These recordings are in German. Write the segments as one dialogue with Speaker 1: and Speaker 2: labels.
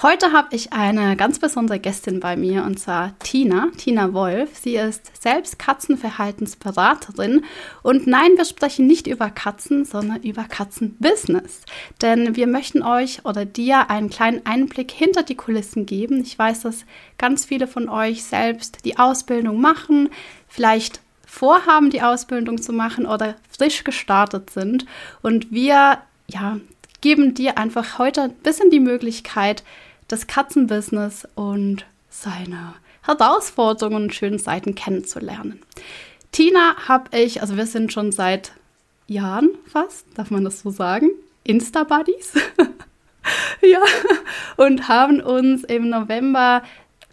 Speaker 1: Heute habe ich eine ganz besondere Gästin bei mir und zwar Tina, Tina Wolf. Sie ist selbst Katzenverhaltensberaterin und nein, wir sprechen nicht über Katzen, sondern über Katzenbusiness. Denn wir möchten euch oder dir einen kleinen Einblick hinter die Kulissen geben. Ich weiß, dass ganz viele von euch selbst die Ausbildung machen, vielleicht vorhaben, die Ausbildung zu machen oder frisch gestartet sind. Und wir, ja, geben dir einfach heute ein bisschen die Möglichkeit, das Katzenbusiness und seine Herausforderungen und schönen Seiten kennenzulernen. Tina habe ich, also wir sind schon seit Jahren fast, darf man das so sagen, Insta-Buddies. ja, und haben uns im November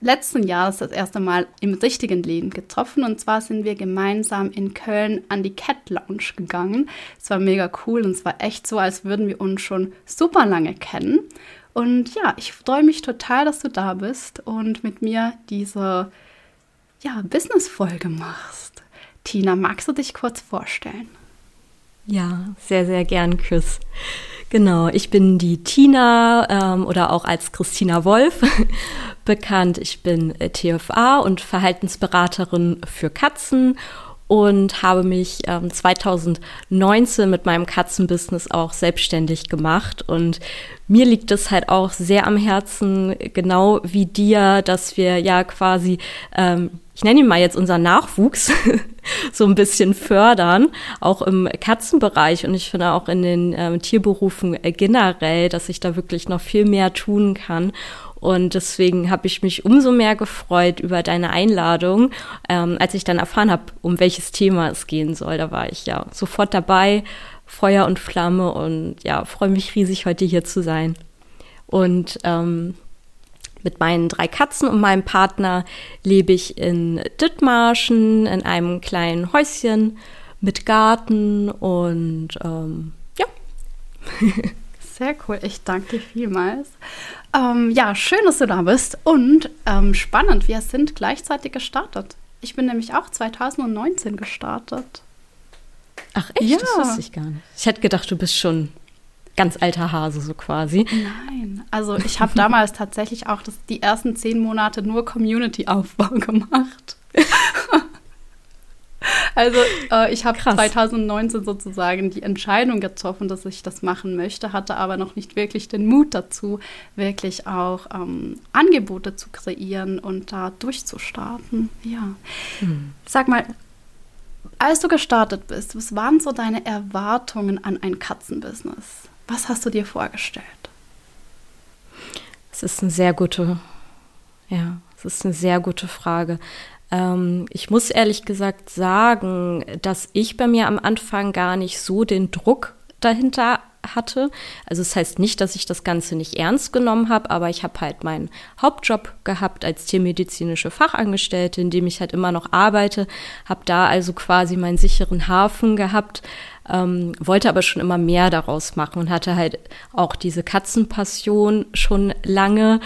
Speaker 1: letzten Jahres das erste Mal im richtigen Leben getroffen. Und zwar sind wir gemeinsam in Köln an die Cat Lounge gegangen. Es war mega cool und es war echt so, als würden wir uns schon super lange kennen. Und ja, ich freue mich total, dass du da bist und mit mir diese ja, Business-Folge machst. Tina, magst du dich kurz vorstellen?
Speaker 2: Ja, sehr, sehr gern, Chris. Genau, ich bin die Tina ähm, oder auch als Christina Wolf bekannt. Ich bin äh, TFA und Verhaltensberaterin für Katzen und habe mich ähm, 2019 mit meinem Katzenbusiness auch selbstständig gemacht. Und mir liegt es halt auch sehr am Herzen, genau wie dir, dass wir ja quasi, ähm, ich nenne ihn mal jetzt unseren Nachwuchs, so ein bisschen fördern, auch im Katzenbereich und ich finde auch in den ähm, Tierberufen generell, dass ich da wirklich noch viel mehr tun kann. Und deswegen habe ich mich umso mehr gefreut über deine Einladung, ähm, als ich dann erfahren habe, um welches Thema es gehen soll. Da war ich ja sofort dabei, Feuer und Flamme und ja, freue mich riesig, heute hier zu sein. Und ähm, mit meinen drei Katzen und meinem Partner lebe ich in Dithmarschen in einem kleinen Häuschen mit Garten und ähm, ja.
Speaker 1: Sehr cool, ich danke dir vielmals. Ähm, ja, schön, dass du da bist und ähm, spannend, wir sind gleichzeitig gestartet. Ich bin nämlich auch 2019 gestartet.
Speaker 2: Ach echt? Ja. Das wusste ich gar nicht. Ich hätte gedacht, du bist schon ganz alter Hase so quasi.
Speaker 1: Nein, also ich habe damals tatsächlich auch das, die ersten zehn Monate nur Community-Aufbau gemacht. Also äh, ich habe 2019 sozusagen die Entscheidung getroffen, dass ich das machen möchte, hatte aber noch nicht wirklich den Mut dazu, wirklich auch ähm, Angebote zu kreieren und da durchzustarten. Ja. Hm. Sag mal, als du gestartet bist, was waren so deine Erwartungen an ein Katzenbusiness? Was hast du dir vorgestellt?
Speaker 2: Es ist eine sehr gute, ja, es ist eine sehr gute Frage. Ähm, ich muss ehrlich gesagt sagen, dass ich bei mir am Anfang gar nicht so den Druck dahinter hatte. Also es das heißt nicht, dass ich das Ganze nicht ernst genommen habe, aber ich habe halt meinen Hauptjob gehabt als tiermedizinische Fachangestellte, in dem ich halt immer noch arbeite, habe da also quasi meinen sicheren Hafen gehabt, ähm, wollte aber schon immer mehr daraus machen und hatte halt auch diese Katzenpassion schon lange,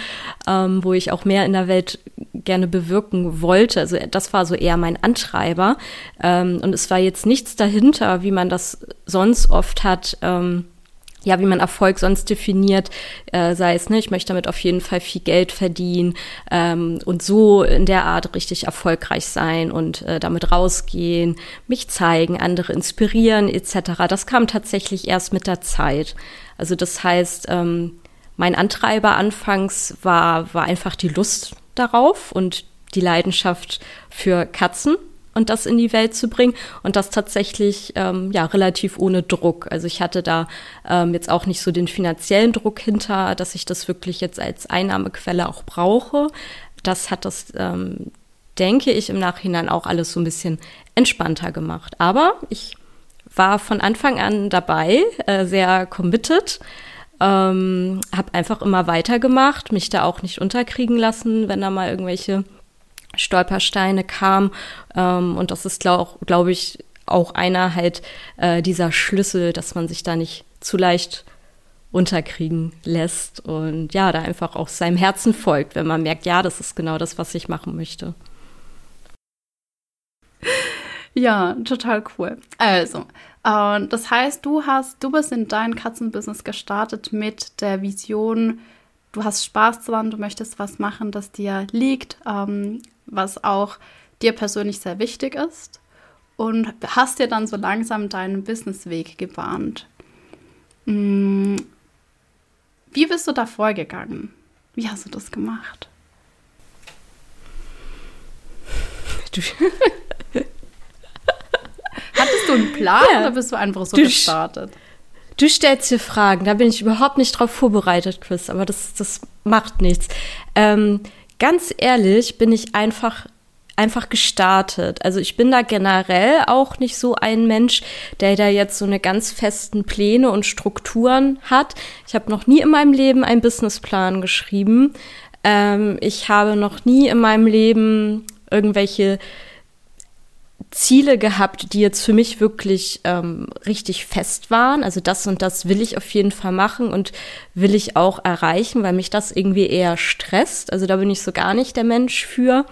Speaker 2: ähm, wo ich auch mehr in der Welt gerne bewirken wollte. Also das war so eher mein Antreiber. Ähm, und es war jetzt nichts dahinter, wie man das sonst oft hat. Ähm, ja, wie man Erfolg sonst definiert, äh, sei es, ne, ich möchte damit auf jeden Fall viel Geld verdienen ähm, und so in der Art richtig erfolgreich sein und äh, damit rausgehen, mich zeigen, andere inspirieren etc. Das kam tatsächlich erst mit der Zeit. Also das heißt, ähm, mein Antreiber anfangs war, war einfach die Lust darauf und die Leidenschaft für Katzen und das in die Welt zu bringen und das tatsächlich ähm, ja relativ ohne Druck. Also ich hatte da ähm, jetzt auch nicht so den finanziellen Druck hinter, dass ich das wirklich jetzt als Einnahmequelle auch brauche. Das hat das, ähm, denke ich, im Nachhinein auch alles so ein bisschen entspannter gemacht. Aber ich war von Anfang an dabei, äh, sehr committed. Ähm, habe einfach immer weitergemacht, mich da auch nicht unterkriegen lassen, wenn da mal irgendwelche Stolpersteine kam. Ähm, und das ist, glaube glaub ich, auch einer halt äh, dieser Schlüssel, dass man sich da nicht zu leicht unterkriegen lässt und ja, da einfach auch seinem Herzen folgt, wenn man merkt, ja, das ist genau das, was ich machen möchte.
Speaker 1: Ja, total cool. Also, äh, das heißt, du hast, du bist in dein Katzenbusiness gestartet mit der Vision, du hast Spaß daran, du möchtest was machen, das dir liegt, ähm, was auch dir persönlich sehr wichtig ist und hast dir dann so langsam deinen Businessweg gebahnt. Mm, wie bist du da vorgegangen? Wie hast du das gemacht? Hattest du einen Plan ja. oder bist du einfach so du gestartet?
Speaker 2: Du stellst dir Fragen, da bin ich überhaupt nicht drauf vorbereitet, Chris, aber das, das macht nichts. Ähm, ganz ehrlich bin ich einfach einfach gestartet. Also ich bin da generell auch nicht so ein Mensch, der da jetzt so eine ganz festen Pläne und Strukturen hat. Ich habe noch nie in meinem Leben einen Businessplan geschrieben. Ähm, ich habe noch nie in meinem Leben irgendwelche Ziele gehabt, die jetzt für mich wirklich ähm, richtig fest waren. Also das und das will ich auf jeden Fall machen und will ich auch erreichen, weil mich das irgendwie eher stresst. Also da bin ich so gar nicht der Mensch für.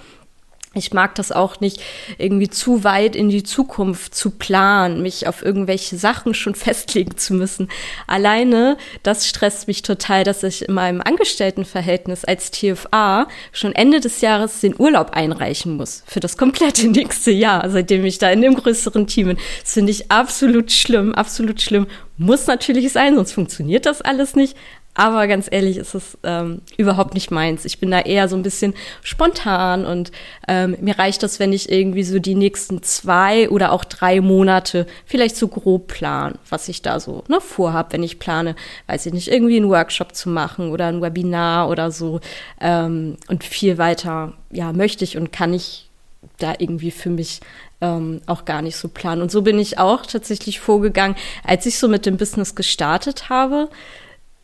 Speaker 2: Ich mag das auch nicht, irgendwie zu weit in die Zukunft zu planen, mich auf irgendwelche Sachen schon festlegen zu müssen. Alleine, das stresst mich total, dass ich in meinem Angestelltenverhältnis als TFA schon Ende des Jahres den Urlaub einreichen muss. Für das komplette nächste Jahr, seitdem ich da in dem größeren Team bin. Das finde ich absolut schlimm, absolut schlimm. Muss natürlich sein, sonst funktioniert das alles nicht. Aber ganz ehrlich, ist es ähm, überhaupt nicht meins. Ich bin da eher so ein bisschen spontan und ähm, mir reicht das, wenn ich irgendwie so die nächsten zwei oder auch drei Monate vielleicht so grob plan, was ich da so ne, vorhab, wenn ich plane, weiß ich nicht, irgendwie einen Workshop zu machen oder ein Webinar oder so. Ähm, und viel weiter, ja, möchte ich und kann ich da irgendwie für mich ähm, auch gar nicht so planen. Und so bin ich auch tatsächlich vorgegangen, als ich so mit dem Business gestartet habe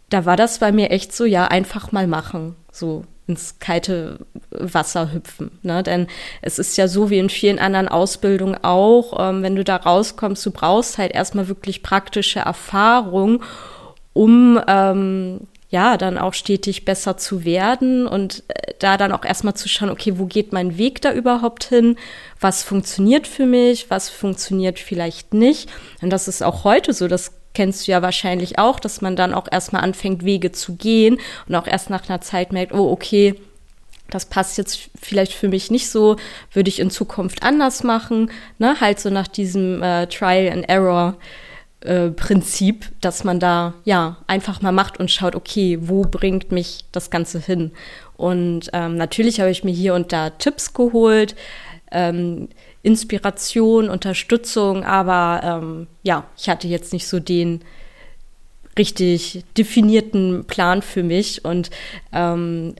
Speaker 2: da war das bei mir echt so, ja, einfach mal machen, so ins kalte Wasser hüpfen. Ne? Denn es ist ja so wie in vielen anderen Ausbildungen auch, ähm, wenn du da rauskommst, du brauchst halt erstmal wirklich praktische Erfahrung, um ähm, ja dann auch stetig besser zu werden und äh, da dann auch erstmal zu schauen, okay, wo geht mein Weg da überhaupt hin? Was funktioniert für mich? Was funktioniert vielleicht nicht? Und das ist auch heute so, das kennst du ja wahrscheinlich auch, dass man dann auch erstmal anfängt, Wege zu gehen und auch erst nach einer Zeit merkt, oh, okay, das passt jetzt vielleicht für mich nicht so, würde ich in Zukunft anders machen, ne? Halt so nach diesem äh, Trial and Error. Äh, Prinzip, dass man da ja einfach mal macht und schaut, okay, wo bringt mich das Ganze hin? Und ähm, natürlich habe ich mir hier und da Tipps geholt, ähm, Inspiration, Unterstützung, aber ähm, ja, ich hatte jetzt nicht so den richtig definierten Plan für mich. Und ähm,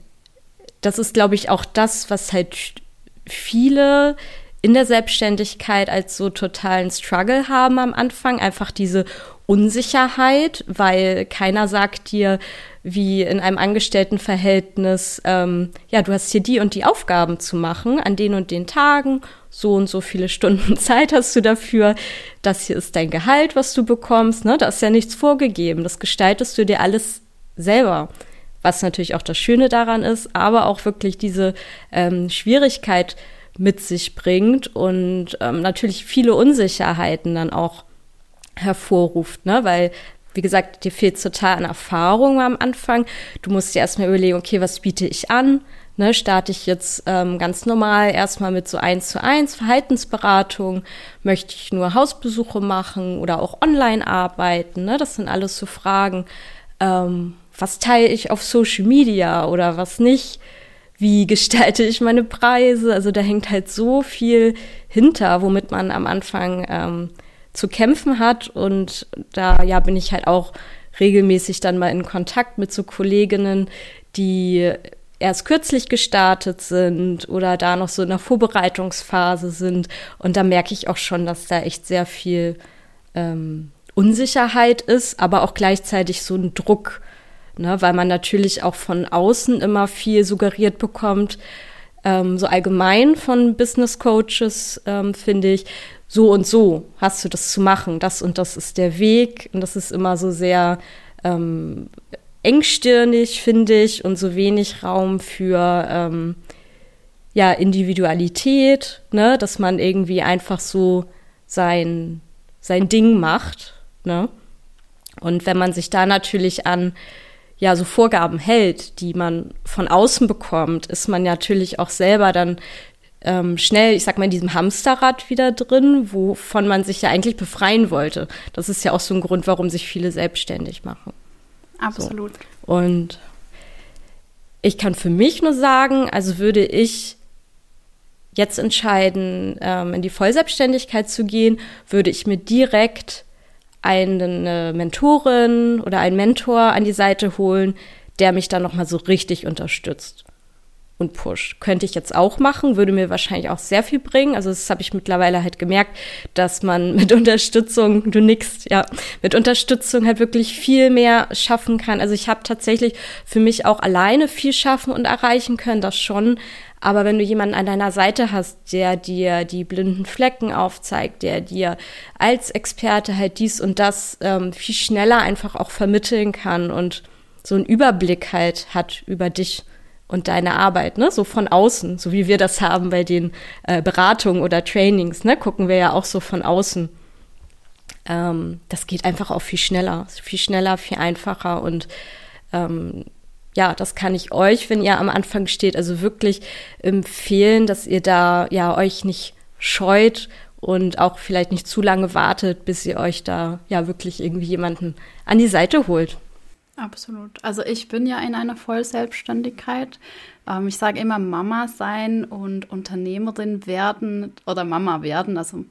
Speaker 2: das ist, glaube ich, auch das, was halt viele in der Selbstständigkeit als so totalen Struggle haben am Anfang, einfach diese Unsicherheit, weil keiner sagt dir, wie in einem Angestelltenverhältnis, ähm, ja, du hast hier die und die Aufgaben zu machen an den und den Tagen, so und so viele Stunden Zeit hast du dafür, das hier ist dein Gehalt, was du bekommst, ne? Da ist ja nichts vorgegeben, das gestaltest du dir alles selber. Was natürlich auch das Schöne daran ist, aber auch wirklich diese ähm, Schwierigkeit mit sich bringt und ähm, natürlich viele Unsicherheiten dann auch hervorruft, ne? Weil, wie gesagt, dir fehlt total an Erfahrung am Anfang. Du musst dir erstmal überlegen, okay, was biete ich an? Ne, starte ich jetzt ähm, ganz normal erstmal mit so eins zu eins Verhaltensberatung, möchte ich nur Hausbesuche machen oder auch online arbeiten, ne? Das sind alles so Fragen. Ähm, was teile ich auf Social Media oder was nicht? Wie gestalte ich meine Preise? Also da hängt halt so viel hinter, womit man am Anfang ähm, zu kämpfen hat. Und da ja bin ich halt auch regelmäßig dann mal in Kontakt mit so Kolleginnen, die erst kürzlich gestartet sind oder da noch so in der Vorbereitungsphase sind. Und da merke ich auch schon, dass da echt sehr viel ähm, Unsicherheit ist, aber auch gleichzeitig so ein Druck, ne? weil man natürlich auch von außen immer viel suggeriert bekommt, ähm, so allgemein von Business Coaches, ähm, finde ich, so und so hast du das zu machen, das und das ist der Weg. Und das ist immer so sehr ähm, engstirnig, finde ich, und so wenig Raum für ähm, ja, Individualität, ne? dass man irgendwie einfach so sein, sein Ding macht. Ne? Und wenn man sich da natürlich an ja so Vorgaben hält, die man von außen bekommt, ist man natürlich auch selber dann ähm, schnell, ich sag mal, in diesem Hamsterrad wieder drin, wovon man sich ja eigentlich befreien wollte. Das ist ja auch so ein Grund, warum sich viele selbstständig machen.
Speaker 1: Absolut.
Speaker 2: So. Und ich kann für mich nur sagen, also würde ich jetzt entscheiden, ähm, in die Vollselbstständigkeit zu gehen, würde ich mir direkt eine Mentorin oder einen Mentor an die Seite holen, der mich dann nochmal so richtig unterstützt und pusht. Könnte ich jetzt auch machen, würde mir wahrscheinlich auch sehr viel bringen. Also das habe ich mittlerweile halt gemerkt, dass man mit Unterstützung, du nix, ja, mit Unterstützung halt wirklich viel mehr schaffen kann. Also ich habe tatsächlich für mich auch alleine viel schaffen und erreichen können, das schon. Aber wenn du jemanden an deiner Seite hast, der dir die blinden Flecken aufzeigt, der dir als Experte halt dies und das ähm, viel schneller einfach auch vermitteln kann und so einen Überblick halt hat über dich und deine Arbeit, ne? So von außen, so wie wir das haben bei den äh, Beratungen oder Trainings, ne? Gucken wir ja auch so von außen. Ähm, das geht einfach auch viel schneller, viel schneller, viel einfacher und ähm, ja, das kann ich euch, wenn ihr am Anfang steht, also wirklich empfehlen, dass ihr da ja euch nicht scheut und auch vielleicht nicht zu lange wartet, bis ihr euch da ja wirklich irgendwie jemanden an die Seite holt.
Speaker 1: Absolut. Also ich bin ja in einer Vollselbstständigkeit. Ähm, ich sage immer Mama sein und Unternehmerin werden oder Mama werden. Also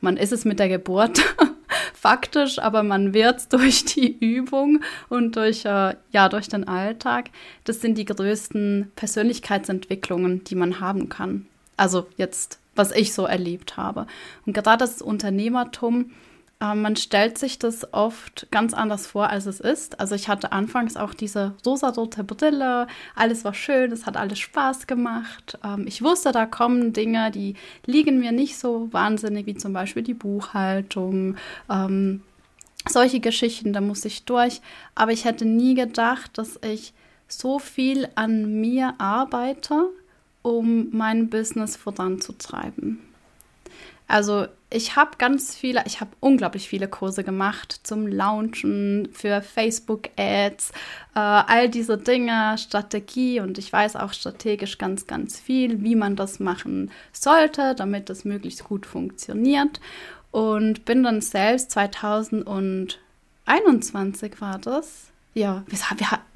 Speaker 1: man ist es mit der Geburt faktisch, aber man wird durch die Übung und durch, äh, ja, durch den Alltag. Das sind die größten Persönlichkeitsentwicklungen, die man haben kann. Also jetzt, was ich so erlebt habe. Und gerade das Unternehmertum, man stellt sich das oft ganz anders vor, als es ist. Also ich hatte anfangs auch diese rosa-rote Brille, alles war schön, es hat alles Spaß gemacht. Ähm, ich wusste, da kommen Dinge, die liegen mir nicht so wahnsinnig, wie zum Beispiel die Buchhaltung. Ähm, solche Geschichten, da muss ich durch. Aber ich hätte nie gedacht, dass ich so viel an mir arbeite, um mein Business voranzutreiben. Also ich habe ganz viele, ich habe unglaublich viele Kurse gemacht zum Launchen, für Facebook-Ads, äh, all diese Dinge, Strategie. Und ich weiß auch strategisch ganz, ganz viel, wie man das machen sollte, damit das möglichst gut funktioniert. Und bin dann selbst 2021 war das, ja,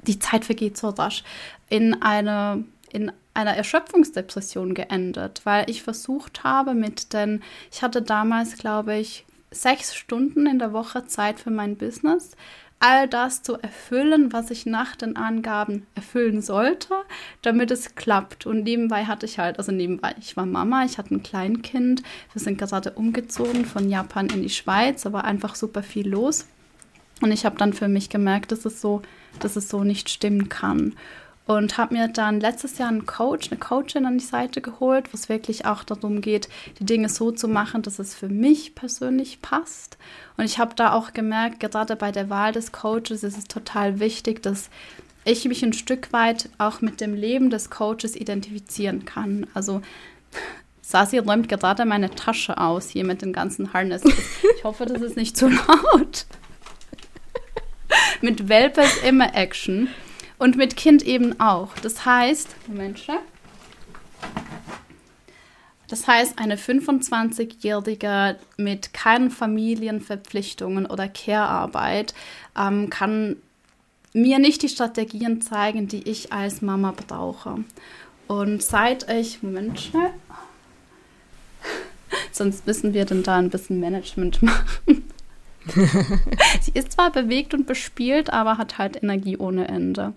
Speaker 1: die Zeit vergeht so rasch, in eine in einer Erschöpfungsdepression geendet, weil ich versucht habe mit den, ich hatte damals, glaube ich, sechs Stunden in der Woche Zeit für mein Business, all das zu erfüllen, was ich nach den Angaben erfüllen sollte, damit es klappt. Und nebenbei hatte ich halt, also nebenbei, ich war Mama, ich hatte ein Kleinkind, wir sind gerade umgezogen von Japan in die Schweiz, war einfach super viel los. Und ich habe dann für mich gemerkt, dass es so, dass es so nicht stimmen kann und habe mir dann letztes Jahr einen Coach, eine Coachin an die Seite geholt, wo es wirklich auch darum geht, die Dinge so zu machen, dass es für mich persönlich passt. Und ich habe da auch gemerkt, gerade bei der Wahl des Coaches ist es total wichtig, dass ich mich ein Stück weit auch mit dem Leben des Coaches identifizieren kann. Also Sasi räumt gerade meine Tasche aus hier mit dem ganzen Harness. Ich hoffe, das ist nicht zu laut. mit Welpes immer Action. Und mit Kind eben auch. Das heißt, Moment, das heißt, eine 25-Jährige mit keinen Familienverpflichtungen oder Care-Arbeit ähm, kann mir nicht die Strategien zeigen, die ich als Mama brauche. Und seit ich, Moment schnell, sonst müssen wir dann da ein bisschen Management machen. sie ist zwar bewegt und bespielt, aber hat halt Energie ohne Ende.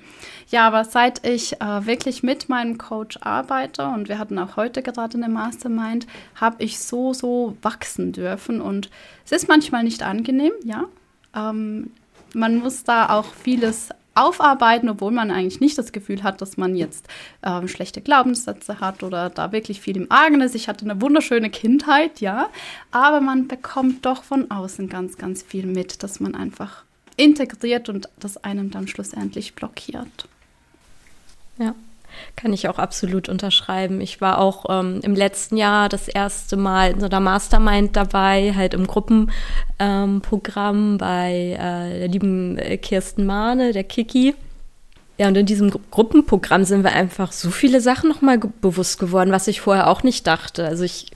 Speaker 1: Ja, aber seit ich äh, wirklich mit meinem Coach arbeite und wir hatten auch heute gerade eine Mastermind, habe ich so, so wachsen dürfen und es ist manchmal nicht angenehm, ja. Ähm, man muss da auch vieles aufarbeiten, obwohl man eigentlich nicht das Gefühl hat, dass man jetzt ähm, schlechte Glaubenssätze hat oder da wirklich viel im Argen ist. Ich hatte eine wunderschöne Kindheit, ja, aber man bekommt doch von außen ganz, ganz viel mit, dass man einfach integriert und das einem dann schlussendlich blockiert.
Speaker 2: Ja. Kann ich auch absolut unterschreiben. Ich war auch ähm, im letzten Jahr das erste Mal in so einer Mastermind dabei, halt im Gruppenprogramm ähm, bei äh, der lieben äh, Kirsten Mahne, der Kiki. Ja, und in diesem Gruppenprogramm sind wir einfach so viele Sachen nochmal ge bewusst geworden, was ich vorher auch nicht dachte. Also ich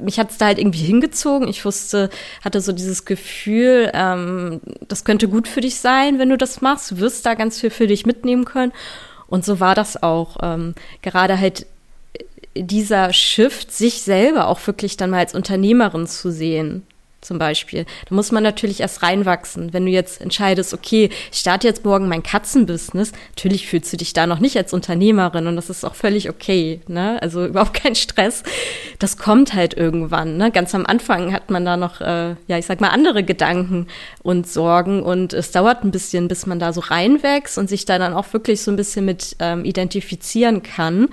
Speaker 2: mich hat es da halt irgendwie hingezogen. Ich wusste, hatte so dieses Gefühl, ähm, das könnte gut für dich sein, wenn du das machst. Du wirst da ganz viel für dich mitnehmen können. Und so war das auch. Ähm, gerade halt dieser Shift, sich selber auch wirklich dann mal als Unternehmerin zu sehen zum Beispiel. Da muss man natürlich erst reinwachsen. Wenn du jetzt entscheidest, okay, ich starte jetzt morgen mein Katzenbusiness, natürlich fühlst du dich da noch nicht als Unternehmerin und das ist auch völlig okay, ne? Also überhaupt kein Stress. Das kommt halt irgendwann, ne? Ganz am Anfang hat man da noch, äh, ja, ich sag mal, andere Gedanken und Sorgen und es dauert ein bisschen, bis man da so reinwächst und sich da dann auch wirklich so ein bisschen mit ähm, identifizieren kann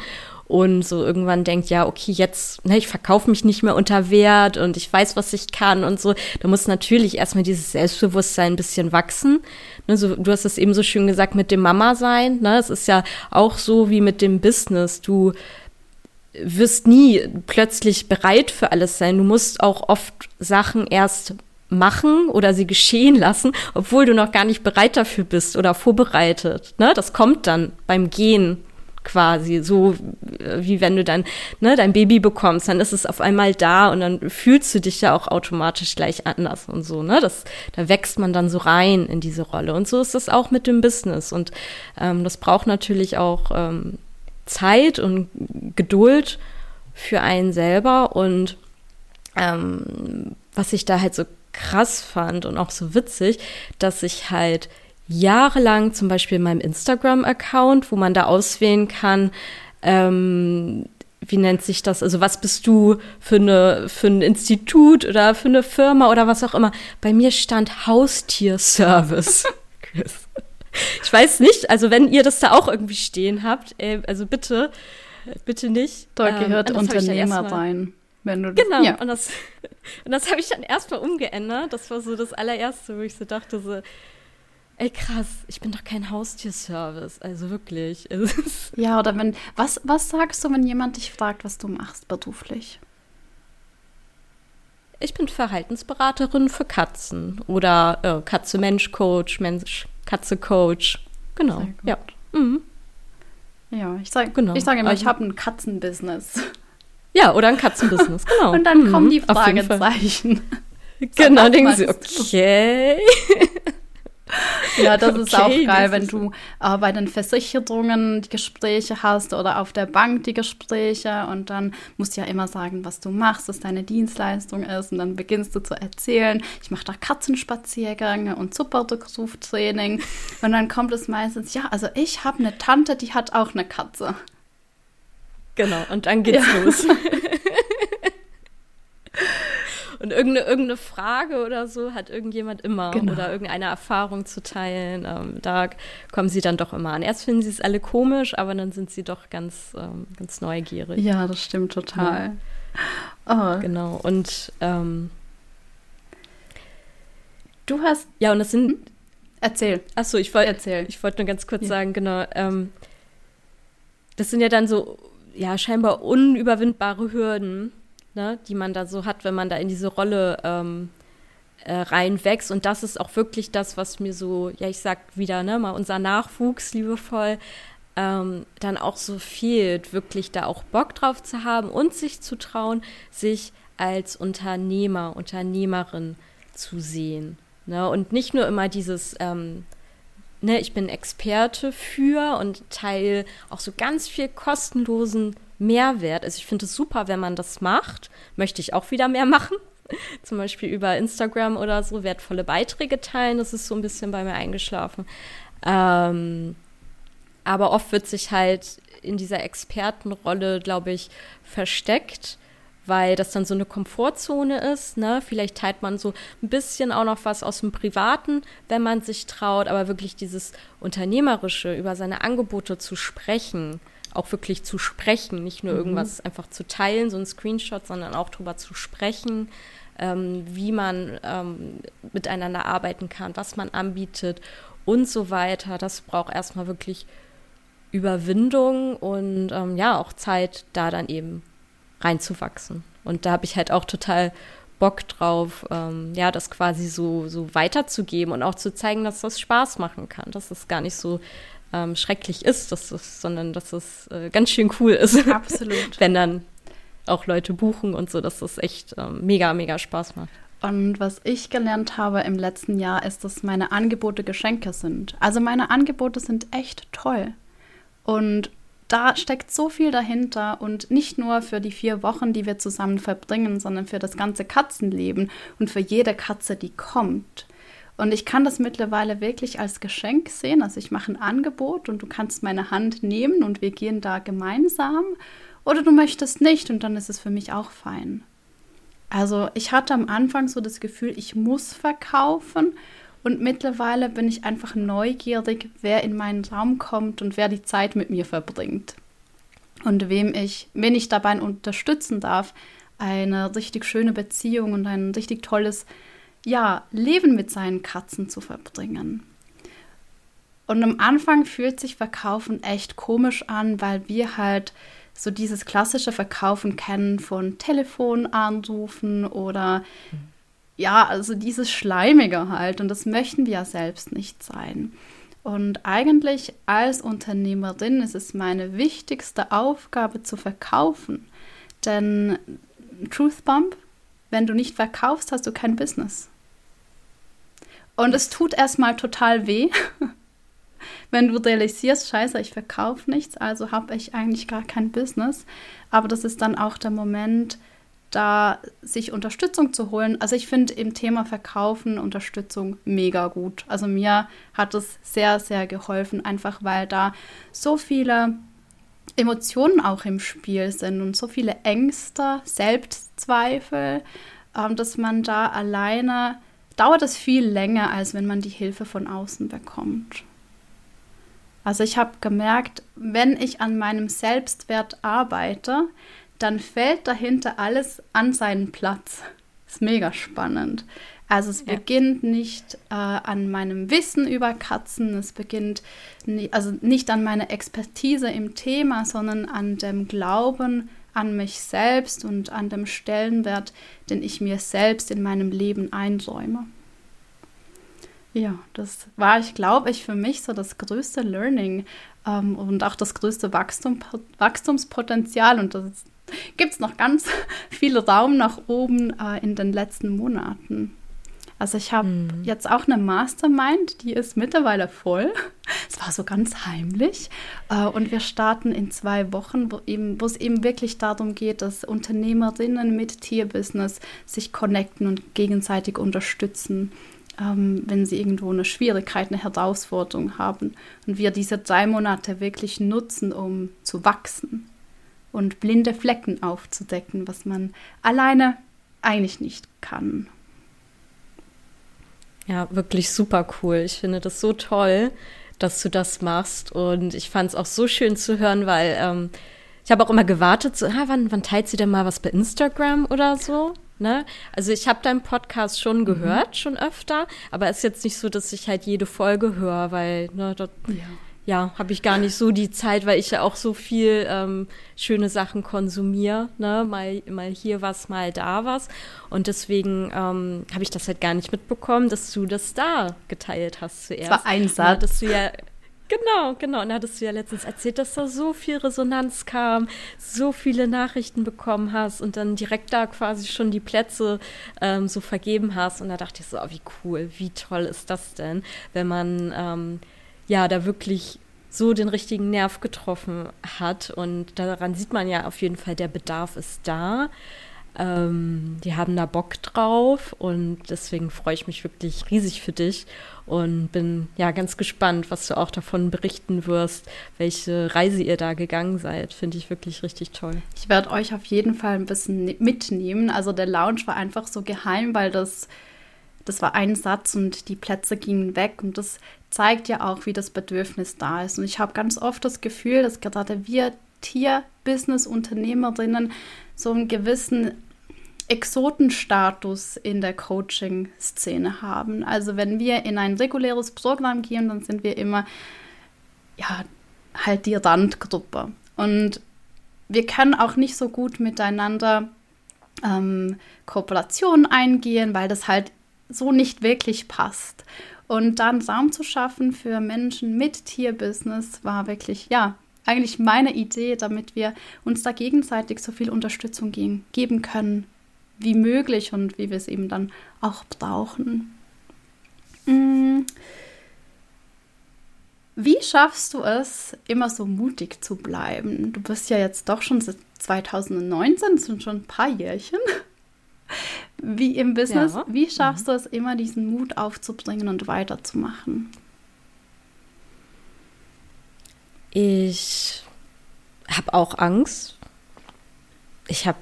Speaker 2: und so irgendwann denkt, ja, okay, jetzt, ne, ich verkaufe mich nicht mehr unter Wert und ich weiß, was ich kann und so. Da muss natürlich erstmal dieses Selbstbewusstsein ein bisschen wachsen. Ne, so, du hast es eben so schön gesagt mit dem Mama sein. Ne? Es ist ja auch so wie mit dem Business. Du wirst nie plötzlich bereit für alles sein. Du musst auch oft Sachen erst machen oder sie geschehen lassen, obwohl du noch gar nicht bereit dafür bist oder vorbereitet. Ne? Das kommt dann beim Gehen quasi, so wie wenn du dann ne, dein Baby bekommst, dann ist es auf einmal da und dann fühlst du dich ja auch automatisch gleich anders und so, ne? Das, da wächst man dann so rein in diese Rolle. Und so ist das auch mit dem Business. Und ähm, das braucht natürlich auch ähm, Zeit und Geduld für einen selber. Und ähm, was ich da halt so krass fand und auch so witzig, dass ich halt jahrelang zum Beispiel in meinem Instagram-Account, wo man da auswählen kann, ähm, wie nennt sich das? Also was bist du für eine für ein Institut oder für eine Firma oder was auch immer? Bei mir stand Haustierservice. ich weiß nicht, also wenn ihr das da auch irgendwie stehen habt, ey, also bitte, bitte nicht.
Speaker 1: Da ähm, gehört Unternehmer rein.
Speaker 2: Wenn du das, genau, ja. und das, und das habe ich dann erstmal umgeändert. Das war so das allererste, wo ich so dachte, so, Ey, krass, ich bin doch kein Haustierservice, also wirklich.
Speaker 1: ja, oder wenn, was, was sagst du, wenn jemand dich fragt, was du machst beruflich?
Speaker 2: Ich bin Verhaltensberaterin für Katzen oder äh, Katze-Mensch-Coach, Mensch-Katze-Coach. Genau, ja. Mhm.
Speaker 1: Ja, ich sage genau. ich sag immer, also, ich habe ein Katzenbusiness.
Speaker 2: Ja, oder ein Katzenbusiness, genau.
Speaker 1: Und dann mhm. kommen die Fragezeichen.
Speaker 2: genau, denken sie, okay.
Speaker 1: Ja, das okay, ist auch geil, wenn du äh, bei den Versicherungen die Gespräche hast oder auf der Bank die Gespräche und dann musst du ja immer sagen, was du machst, was deine Dienstleistung ist und dann beginnst du zu erzählen, ich mache da Katzenspaziergänge und Superdrückruftraining und dann kommt es meistens, ja, also ich habe eine Tante, die hat auch eine Katze.
Speaker 2: Genau, und dann geht's ja. los. Und irgendeine, irgendeine Frage oder so hat irgendjemand immer genau. oder irgendeine Erfahrung zu teilen. Ähm, da kommen sie dann doch immer an. Erst finden sie es alle komisch, aber dann sind sie doch ganz, ähm, ganz neugierig.
Speaker 1: Ja, das stimmt total.
Speaker 2: Ja. Oh. Genau. Und ähm,
Speaker 1: du hast.
Speaker 2: Ja, und das sind. Hm?
Speaker 1: Erzähl.
Speaker 2: Achso, ich wollte ich wollte nur ganz kurz ja. sagen, genau. Ähm, das sind ja dann so, ja, scheinbar unüberwindbare Hürden, ne, die man da so hat, wenn man da in diese Rolle ähm, äh, reinwächst. Und das ist auch wirklich das, was mir so, ja, ich sag wieder, ne, mal unser Nachwuchs liebevoll, ähm, dann auch so fehlt, wirklich da auch Bock drauf zu haben und sich zu trauen, sich als Unternehmer, Unternehmerin zu sehen. Ne? Und nicht nur immer dieses, ähm, ne, ich bin Experte für und teile auch so ganz viel kostenlosen Mehrwert. Also ich finde es super, wenn man das macht. Möchte ich auch wieder mehr machen. Zum Beispiel über Instagram oder so wertvolle Beiträge teilen. Das ist so ein bisschen bei mir eingeschlafen. Ähm, aber oft wird sich halt in dieser Expertenrolle, glaube ich, versteckt, weil das dann so eine Komfortzone ist. Ne? Vielleicht teilt man so ein bisschen auch noch was aus dem Privaten, wenn man sich traut, aber wirklich dieses Unternehmerische, über seine Angebote zu sprechen, auch wirklich zu sprechen, nicht nur mhm. irgendwas einfach zu teilen, so ein Screenshot, sondern auch drüber zu sprechen, ähm, wie man ähm, miteinander arbeiten kann, was man anbietet und so weiter. Das braucht erstmal wirklich Überwindung und ähm, ja, auch Zeit, da dann eben reinzuwachsen. Und da habe ich halt auch total Bock drauf, ähm, ja, das quasi so, so weiterzugeben und auch zu zeigen, dass das Spaß machen kann, dass es gar nicht so ähm, schrecklich ist, dass es, sondern dass es äh, ganz schön cool ist.
Speaker 1: Absolut.
Speaker 2: Wenn dann auch Leute buchen und so, dass das echt ähm, mega, mega Spaß macht.
Speaker 1: Und was ich gelernt habe im letzten Jahr, ist, dass meine Angebote Geschenke sind. Also meine Angebote sind echt toll. Und da steckt so viel dahinter und nicht nur für die vier Wochen, die wir zusammen verbringen, sondern für das ganze Katzenleben und für jede Katze, die kommt. Und ich kann das mittlerweile wirklich als Geschenk sehen. Also ich mache ein Angebot und du kannst meine Hand nehmen und wir gehen da gemeinsam. Oder du möchtest nicht und dann ist es für mich auch fein. Also ich hatte am Anfang so das Gefühl, ich muss verkaufen und mittlerweile bin ich einfach neugierig, wer in meinen Raum kommt und wer die Zeit mit mir verbringt. Und wem ich, wen ich dabei unterstützen darf, eine richtig schöne Beziehung und ein richtig tolles ja, Leben mit seinen Katzen zu verbringen. Und am Anfang fühlt sich Verkaufen echt komisch an, weil wir halt so dieses klassische Verkaufen kennen von Telefonanrufen oder ja, also dieses Schleimige halt. Und das möchten wir ja selbst nicht sein. Und eigentlich als Unternehmerin ist es meine wichtigste Aufgabe zu verkaufen. Denn Truth wenn du nicht verkaufst, hast du kein Business. Und es tut erstmal total weh, wenn du realisierst, scheiße, ich verkaufe nichts, also habe ich eigentlich gar kein Business. Aber das ist dann auch der Moment, da sich Unterstützung zu holen. Also ich finde im Thema Verkaufen Unterstützung mega gut. Also mir hat es sehr, sehr geholfen, einfach weil da so viele Emotionen auch im Spiel sind und so viele Ängste, Selbstzweifel, ähm, dass man da alleine dauert es viel länger, als wenn man die Hilfe von außen bekommt. Also ich habe gemerkt, wenn ich an meinem Selbstwert arbeite, dann fällt dahinter alles an seinen Platz. Ist mega spannend. Also es ja. beginnt nicht äh, an meinem Wissen über Katzen, es beginnt nie, also nicht an meiner Expertise im Thema, sondern an dem Glauben an mich selbst und an dem Stellenwert, den ich mir selbst in meinem Leben einsäume. Ja, das war, ich glaube ich, für mich so das größte Learning ähm, und auch das größte Wachstum, Wachstumspotenzial. Und das gibt es noch ganz viel Raum nach oben äh, in den letzten Monaten. Also ich habe mhm. jetzt auch eine Mastermind, die ist mittlerweile voll. Es war so ganz heimlich. Äh, und wir starten in zwei Wochen, wo, eben, wo es eben wirklich darum geht, dass Unternehmerinnen mit Tierbusiness sich connecten und gegenseitig unterstützen, ähm, wenn sie irgendwo eine Schwierigkeit, eine Herausforderung haben. Und wir diese drei Monate wirklich nutzen, um zu wachsen und blinde Flecken aufzudecken, was man alleine eigentlich nicht kann.
Speaker 2: Ja, wirklich super cool. Ich finde das so toll, dass du das machst. Und ich fand es auch so schön zu hören, weil ähm, ich habe auch immer gewartet, so, ah, wann, wann teilt sie denn mal was bei Instagram oder so? Ne? Also ich habe deinen Podcast schon mhm. gehört, mhm. schon öfter, aber es ist jetzt nicht so, dass ich halt jede Folge höre, weil ne, dort, ja ja, habe ich gar nicht so die Zeit, weil ich ja auch so viel ähm, schöne Sachen konsumiere, ne? Mal, mal hier was, mal da was. Und deswegen ähm, habe ich das halt gar nicht mitbekommen, dass du das da geteilt hast zuerst.
Speaker 1: Das war ein Satz.
Speaker 2: Dass du ja Genau, genau. Und da hattest du ja letztens erzählt, dass da so viel Resonanz kam, so viele Nachrichten bekommen hast und dann direkt da quasi schon die Plätze ähm, so vergeben hast. Und da dachte ich so, oh, wie cool, wie toll ist das denn, wenn man ähm, ja da wirklich so den richtigen Nerv getroffen hat. Und daran sieht man ja auf jeden Fall, der Bedarf ist da. Ähm, die haben da Bock drauf und deswegen freue ich mich wirklich riesig für dich und bin ja ganz gespannt, was du auch davon berichten wirst, welche Reise ihr da gegangen seid. Finde ich wirklich richtig toll.
Speaker 1: Ich werde euch auf jeden Fall ein bisschen ne-, mitnehmen. Also der Lounge war einfach so geheim, weil das das war ein Satz und die Plätze gingen weg und das zeigt ja auch, wie das Bedürfnis da ist. Und ich habe ganz oft das Gefühl, dass gerade wir Tier-Business-Unternehmerinnen so einen gewissen Exotenstatus in der Coaching-Szene haben. Also wenn wir in ein reguläres Programm gehen, dann sind wir immer ja halt die Randgruppe. Und wir können auch nicht so gut miteinander ähm, Kooperationen eingehen, weil das halt so nicht wirklich passt. Und dann Raum zu schaffen für Menschen mit Tierbusiness war wirklich, ja, eigentlich meine Idee, damit wir uns da gegenseitig so viel Unterstützung geben, geben können, wie möglich und wie wir es eben dann auch brauchen. Mm. Wie schaffst du es, immer so mutig zu bleiben? Du bist ja jetzt doch schon seit 2019, das sind schon ein paar Jährchen wie im Business, ja. wie schaffst mhm. du es immer, diesen Mut aufzubringen und weiterzumachen?
Speaker 2: Ich habe auch Angst. Ich habe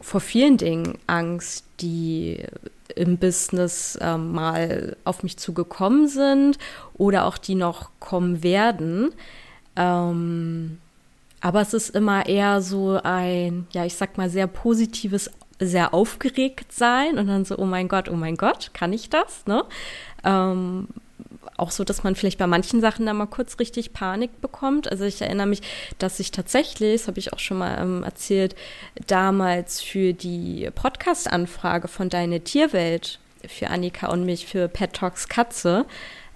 Speaker 2: vor vielen Dingen Angst, die im Business äh, mal auf mich zugekommen sind oder auch die noch kommen werden. Ähm, aber es ist immer eher so ein, ja, ich sag mal, sehr positives sehr aufgeregt sein und dann so, oh mein Gott, oh mein Gott, kann ich das? Ne? Ähm, auch so, dass man vielleicht bei manchen Sachen da mal kurz richtig Panik bekommt. Also ich erinnere mich, dass ich tatsächlich, das habe ich auch schon mal ähm, erzählt, damals für die Podcast-Anfrage von Deine Tierwelt für Annika und mich für Pet Talks Katze,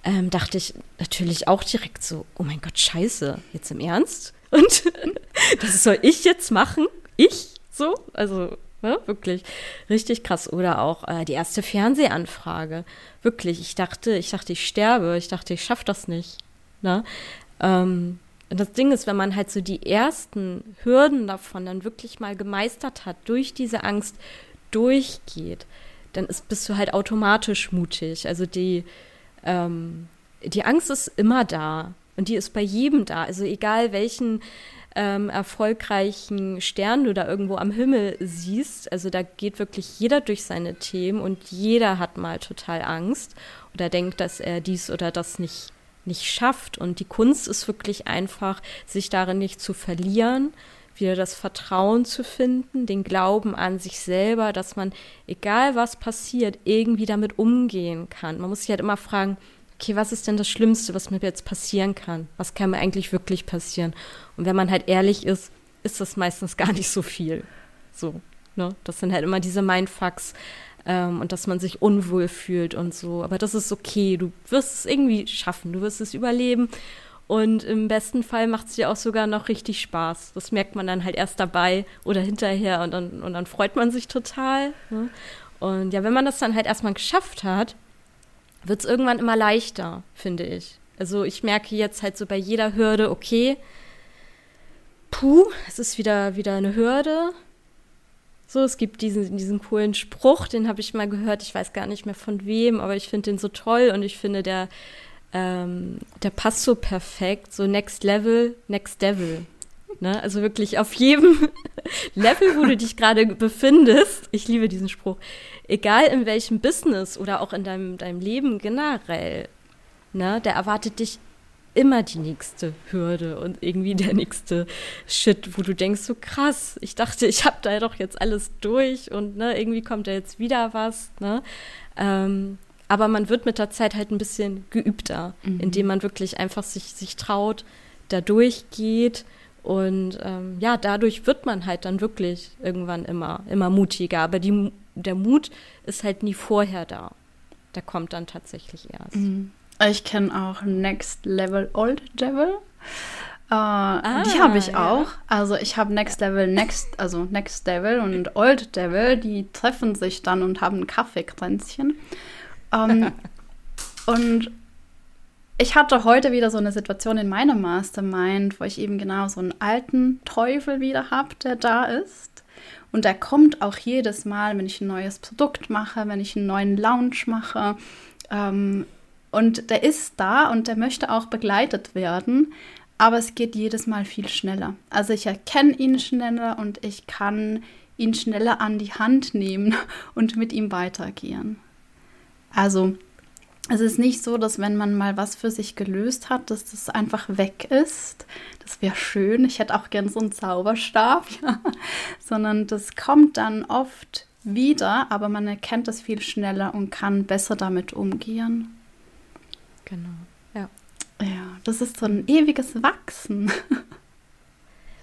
Speaker 2: ähm, dachte ich natürlich auch direkt so, oh mein Gott, scheiße, jetzt im Ernst? Und das soll ich jetzt machen? Ich? So? Also Ne? Wirklich richtig krass. Oder auch äh, die erste Fernsehanfrage. Wirklich, ich dachte, ich dachte, ich sterbe. Ich dachte, ich schaffe das nicht. Ne? Ähm, und das Ding ist, wenn man halt so die ersten Hürden davon dann wirklich mal gemeistert hat, durch diese Angst durchgeht, dann ist, bist du halt automatisch mutig. Also die, ähm, die Angst ist immer da. Und die ist bei jedem da. Also egal welchen ähm, erfolgreichen Stern du da irgendwo am Himmel siehst. Also da geht wirklich jeder durch seine Themen und jeder hat mal total Angst oder denkt, dass er dies oder das nicht, nicht schafft. Und die Kunst ist wirklich einfach, sich darin nicht zu verlieren, wieder das Vertrauen zu finden, den Glauben an sich selber, dass man, egal was passiert, irgendwie damit umgehen kann. Man muss sich halt immer fragen, okay, was ist denn das Schlimmste, was mir jetzt passieren kann? Was kann mir eigentlich wirklich passieren? Und wenn man halt ehrlich ist, ist das meistens gar nicht so viel. So, ne? Das sind halt immer diese Mindfucks ähm, und dass man sich unwohl fühlt und so. Aber das ist okay. Du wirst es irgendwie schaffen. Du wirst es überleben. Und im besten Fall macht es dir auch sogar noch richtig Spaß. Das merkt man dann halt erst dabei oder hinterher und dann, und dann freut man sich total. Ne? Und ja, wenn man das dann halt erstmal geschafft hat, wird es irgendwann immer leichter, finde ich. Also ich merke jetzt halt so bei jeder Hürde, okay, puh, es ist wieder, wieder eine Hürde. So, es gibt diesen, diesen coolen Spruch, den habe ich mal gehört, ich weiß gar nicht mehr von wem, aber ich finde den so toll und ich finde, der, ähm, der passt so perfekt. So Next Level, Next Devil. Ne? Also wirklich auf jedem Level, wo du dich gerade befindest, ich liebe diesen Spruch, egal in welchem Business oder auch in deinem, deinem Leben generell, ne, der erwartet dich immer die nächste Hürde und irgendwie der nächste Shit, wo du denkst, so krass, ich dachte, ich habe da doch jetzt alles durch und ne, irgendwie kommt da jetzt wieder was. Ne? Ähm, aber man wird mit der Zeit halt ein bisschen geübter, mhm. indem man wirklich einfach sich, sich traut, da durchgeht und ähm, ja, dadurch wird man halt dann wirklich irgendwann immer, immer mutiger. Aber die, der Mut ist halt nie vorher da. Der kommt dann tatsächlich erst.
Speaker 1: Mhm. Ich kenne auch Next Level Old Devil. Äh, ah, die habe ich ja. auch. Also ich habe Next Level, Next, also Next Devil und Old Devil, die treffen sich dann und haben ein Kaffeekränzchen. Ähm, und ich hatte heute wieder so eine Situation in meinem Mastermind, wo ich eben genau so einen alten Teufel wieder habe, der da ist. Und der kommt auch jedes Mal, wenn ich ein neues Produkt mache, wenn ich einen neuen Launch mache. Ähm, und der ist da und der möchte auch begleitet werden. Aber es geht jedes Mal viel schneller. Also ich erkenne ihn schneller und ich kann ihn schneller an die Hand nehmen und mit ihm weitergehen. Also es ist nicht so, dass wenn man mal was für sich gelöst hat, dass das einfach weg ist. Das wäre schön. Ich hätte auch gern so einen Zauberstab, ja. Sondern das kommt dann oft wieder, aber man erkennt es viel schneller und kann besser damit umgehen.
Speaker 2: Genau, ja.
Speaker 1: Ja, das ist so ein ewiges Wachsen.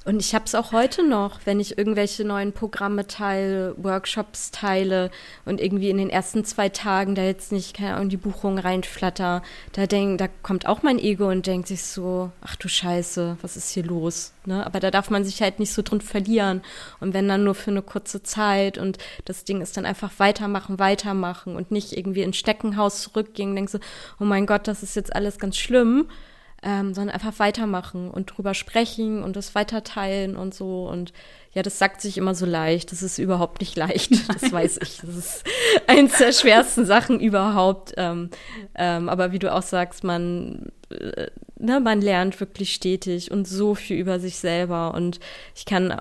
Speaker 2: Und ich habe es auch heute noch, wenn ich irgendwelche neuen Programme teile, Workshops teile und irgendwie in den ersten zwei Tagen da jetzt nicht, keine Ahnung, die Buchung reinflatter, da denk, da kommt auch mein Ego und denkt sich so, ach du Scheiße, was ist hier los? Ne? Aber da darf man sich halt nicht so drin verlieren. Und wenn dann nur für eine kurze Zeit und das Ding ist dann einfach weitermachen, weitermachen und nicht irgendwie ins Steckenhaus zurückgehen denkst so, oh mein Gott, das ist jetzt alles ganz schlimm ähm, sondern einfach weitermachen und drüber sprechen und das weiterteilen und so. Und ja, das sagt sich immer so leicht. Das ist überhaupt nicht leicht, das weiß ich. Das ist eins der schwersten Sachen überhaupt. Ähm, ähm, aber wie du auch sagst, man, äh, ne, man lernt wirklich stetig und so viel über sich selber. Und ich kann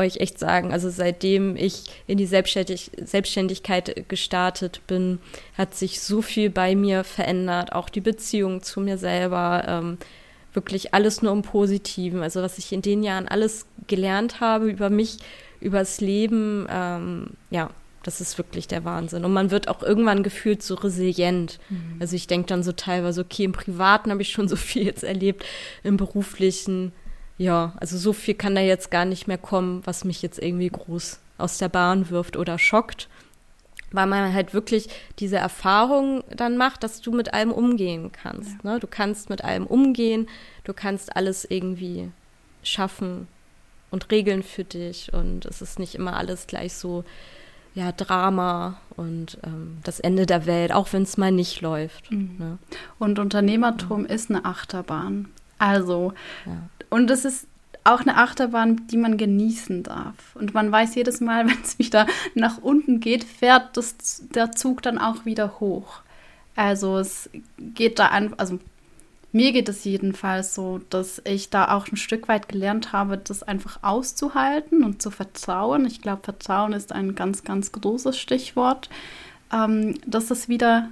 Speaker 2: euch echt sagen, also seitdem ich in die Selbstständig Selbstständigkeit gestartet bin, hat sich so viel bei mir verändert, auch die Beziehung zu mir selber, ähm, wirklich alles nur im Positiven. Also was ich in den Jahren alles gelernt habe über mich, übers Leben, ähm, ja, das ist wirklich der Wahnsinn. Und man wird auch irgendwann gefühlt so resilient. Mhm. Also ich denke dann so teilweise, okay, im Privaten habe ich schon so viel jetzt erlebt, im beruflichen ja, also so viel kann da jetzt gar nicht mehr kommen, was mich jetzt irgendwie groß aus der Bahn wirft oder schockt. Weil man halt wirklich diese Erfahrung dann macht, dass du mit allem umgehen kannst. Ja. Ne? Du kannst mit allem umgehen, du kannst alles irgendwie schaffen und regeln für dich. Und es ist nicht immer alles gleich so, ja, Drama und ähm, das Ende der Welt, auch wenn es mal nicht läuft. Mhm. Ne?
Speaker 1: Und Unternehmertum ja. ist eine Achterbahn. Also ja. Und das ist auch eine Achterbahn, die man genießen darf. Und man weiß jedes Mal, wenn es wieder nach unten geht, fährt das, der Zug dann auch wieder hoch. Also es geht da einfach, also mir geht es jedenfalls so, dass ich da auch ein Stück weit gelernt habe, das einfach auszuhalten und zu vertrauen. Ich glaube, Vertrauen ist ein ganz, ganz großes Stichwort, ähm, dass es wieder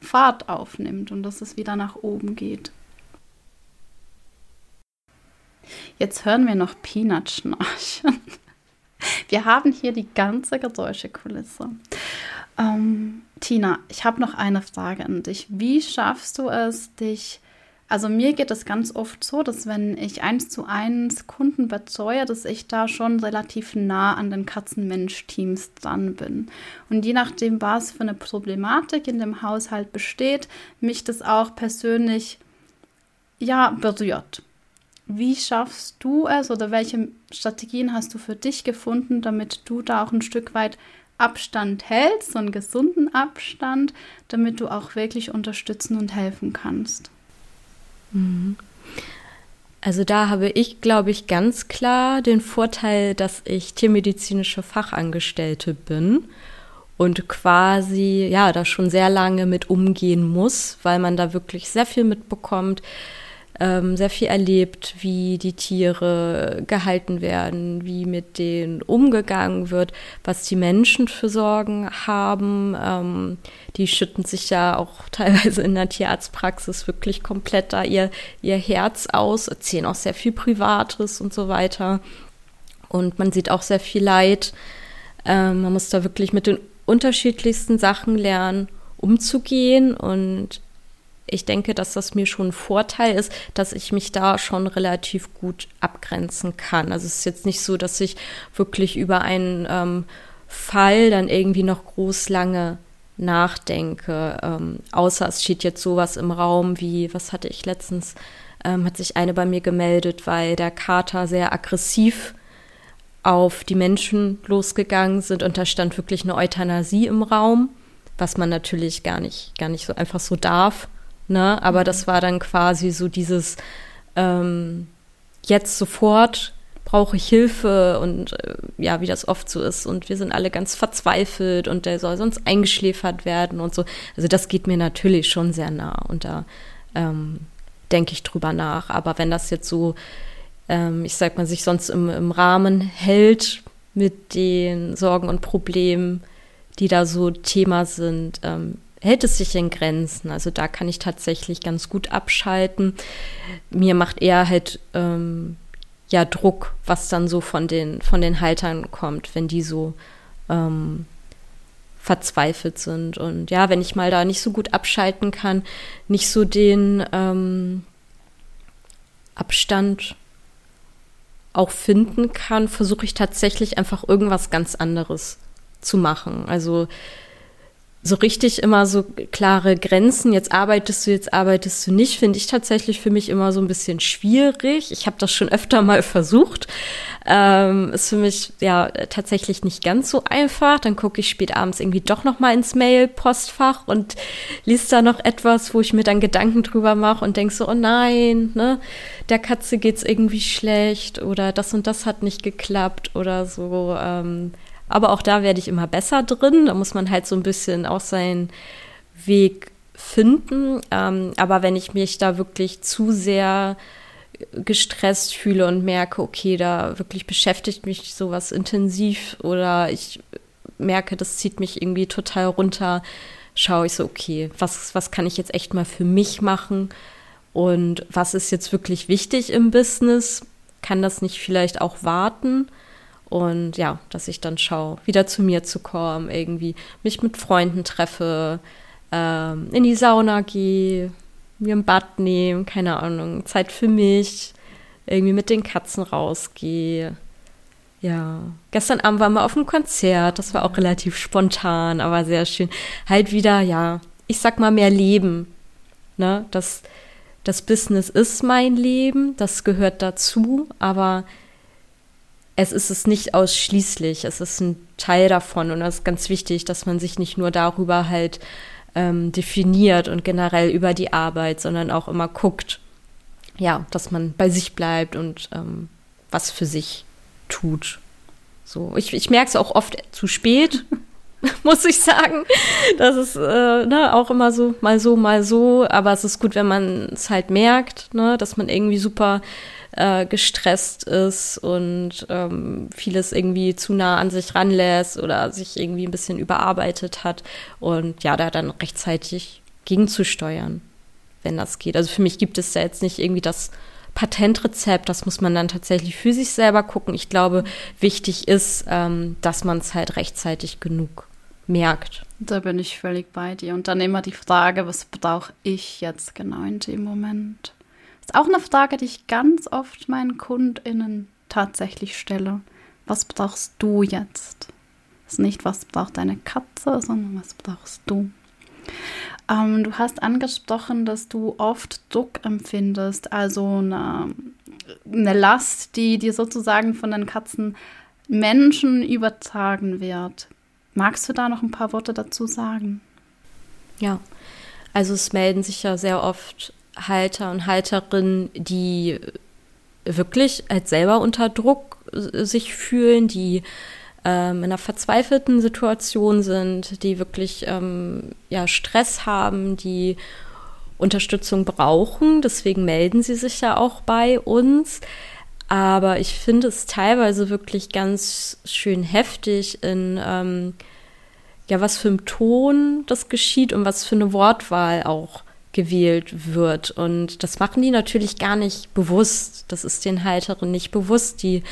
Speaker 1: Fahrt aufnimmt und dass es wieder nach oben geht. Jetzt hören wir noch Peanut schnarchen. Wir haben hier die ganze Geräuschekulisse. Ähm, Tina, ich habe noch eine Frage an dich. Wie schaffst du es, dich also mir geht es ganz oft so, dass wenn ich eins zu eins Kunden betreue, dass ich da schon relativ nah an den Katzenmensch-Teams dran bin. Und je nachdem, was für eine Problematik in dem Haushalt besteht, mich das auch persönlich ja berührt. Wie schaffst du es oder welche Strategien hast du für dich gefunden, damit du da auch ein Stück weit Abstand hältst, so einen gesunden Abstand, damit du auch wirklich unterstützen und helfen kannst?
Speaker 2: Mhm. Also da habe ich, glaube ich, ganz klar den Vorteil, dass ich tiermedizinische Fachangestellte bin und quasi ja da schon sehr lange mit umgehen muss, weil man da wirklich sehr viel mitbekommt ähm, sehr viel erlebt, wie die Tiere gehalten werden, wie mit denen umgegangen wird, was die Menschen für Sorgen haben. Ähm, die schütten sich ja auch teilweise in der Tierarztpraxis wirklich komplett da ihr, ihr Herz aus, erzählen auch sehr viel Privates und so weiter. Und man sieht auch sehr viel Leid. Ähm, man muss da wirklich mit den unterschiedlichsten Sachen lernen, umzugehen und ich denke, dass das mir schon ein Vorteil ist, dass ich mich da schon relativ gut abgrenzen kann. Also es ist jetzt nicht so, dass ich wirklich über einen ähm, Fall dann irgendwie noch groß lange nachdenke, ähm, außer es steht jetzt sowas im Raum wie, was hatte ich letztens, ähm, hat sich eine bei mir gemeldet, weil der Kater sehr aggressiv auf die Menschen losgegangen sind und da stand wirklich eine Euthanasie im Raum, was man natürlich gar nicht, gar nicht so einfach so darf Ne? Aber das war dann quasi so dieses ähm, jetzt sofort brauche ich Hilfe und äh, ja, wie das oft so ist. Und wir sind alle ganz verzweifelt und der soll sonst eingeschläfert werden und so. Also das geht mir natürlich schon sehr nah und da ähm, denke ich drüber nach. Aber wenn das jetzt so, ähm, ich sag mal, sich sonst im, im Rahmen hält mit den Sorgen und Problemen, die da so Thema sind, ähm, hält es sich in Grenzen. Also da kann ich tatsächlich ganz gut abschalten. Mir macht eher halt ähm, ja Druck, was dann so von den, von den Haltern kommt, wenn die so ähm, verzweifelt sind. Und ja, wenn ich mal da nicht so gut abschalten kann, nicht so den ähm, Abstand auch finden kann, versuche ich tatsächlich einfach irgendwas ganz anderes zu machen. Also so richtig immer so klare Grenzen, jetzt arbeitest du, jetzt arbeitest du nicht, finde ich tatsächlich für mich immer so ein bisschen schwierig. Ich habe das schon öfter mal versucht. Ähm, ist für mich ja tatsächlich nicht ganz so einfach. Dann gucke ich spät abends irgendwie doch noch mal ins Mail-Postfach und liest da noch etwas, wo ich mir dann Gedanken drüber mache und denke so, oh nein, ne, der Katze geht's irgendwie schlecht oder das und das hat nicht geklappt oder so. Ähm, aber auch da werde ich immer besser drin. Da muss man halt so ein bisschen auch seinen Weg finden. Ähm, aber wenn ich mich da wirklich zu sehr gestresst fühle und merke, okay, da wirklich beschäftigt mich sowas intensiv oder ich merke, das zieht mich irgendwie total runter, schaue ich so, okay, was, was kann ich jetzt echt mal für mich machen und was ist jetzt wirklich wichtig im Business? Kann das nicht vielleicht auch warten? Und ja, dass ich dann schaue, wieder zu mir zu kommen, irgendwie mich mit Freunden treffe, ähm, in die Sauna gehe, mir ein Bad nehme, keine Ahnung, Zeit für mich, irgendwie mit den Katzen rausgehe. Ja, gestern Abend waren wir auf einem Konzert, das war auch relativ spontan, aber sehr schön. Halt wieder, ja, ich sag mal mehr Leben. Ne? Das, das Business ist mein Leben, das gehört dazu, aber es ist es nicht ausschließlich, es ist ein Teil davon und das ist ganz wichtig, dass man sich nicht nur darüber halt ähm, definiert und generell über die Arbeit, sondern auch immer guckt, ja, dass man bei sich bleibt und ähm, was für sich tut. So, ich, ich merke es auch oft zu spät, muss ich sagen. Das ist äh, ne, auch immer so, mal so, mal so. Aber es ist gut, wenn man es halt merkt, ne, dass man irgendwie super äh, gestresst ist und ähm, vieles irgendwie zu nah an sich ranlässt oder sich irgendwie ein bisschen überarbeitet hat und ja, da dann rechtzeitig gegenzusteuern, wenn das geht. Also für mich gibt es ja jetzt nicht irgendwie das Patentrezept, das muss man dann tatsächlich für sich selber gucken. Ich glaube, wichtig ist, ähm, dass man es halt rechtzeitig genug merkt.
Speaker 1: Da bin ich völlig bei dir. Und dann immer die Frage, was brauche ich jetzt genau in dem Moment? Ist auch eine Frage, die ich ganz oft meinen KundInnen tatsächlich stelle. Was brauchst du jetzt? Ist nicht, was braucht deine Katze, sondern was brauchst du? Ähm, du hast angesprochen, dass du oft Druck empfindest, also eine, eine Last, die dir sozusagen von den Katzen Menschen übertragen wird. Magst du da noch ein paar Worte dazu sagen?
Speaker 2: Ja, also es melden sich ja sehr oft Halter und Halterinnen, die wirklich als selber unter Druck sich fühlen, die ähm, in einer verzweifelten Situation sind, die wirklich ähm, ja, Stress haben, die Unterstützung brauchen. Deswegen melden sie sich ja auch bei uns. Aber ich finde es teilweise wirklich ganz schön heftig in ähm, ja, was für ein Ton das geschieht und was für eine Wortwahl auch gewählt wird. Und das machen die natürlich gar nicht bewusst. Das ist den Halteren nicht bewusst. Die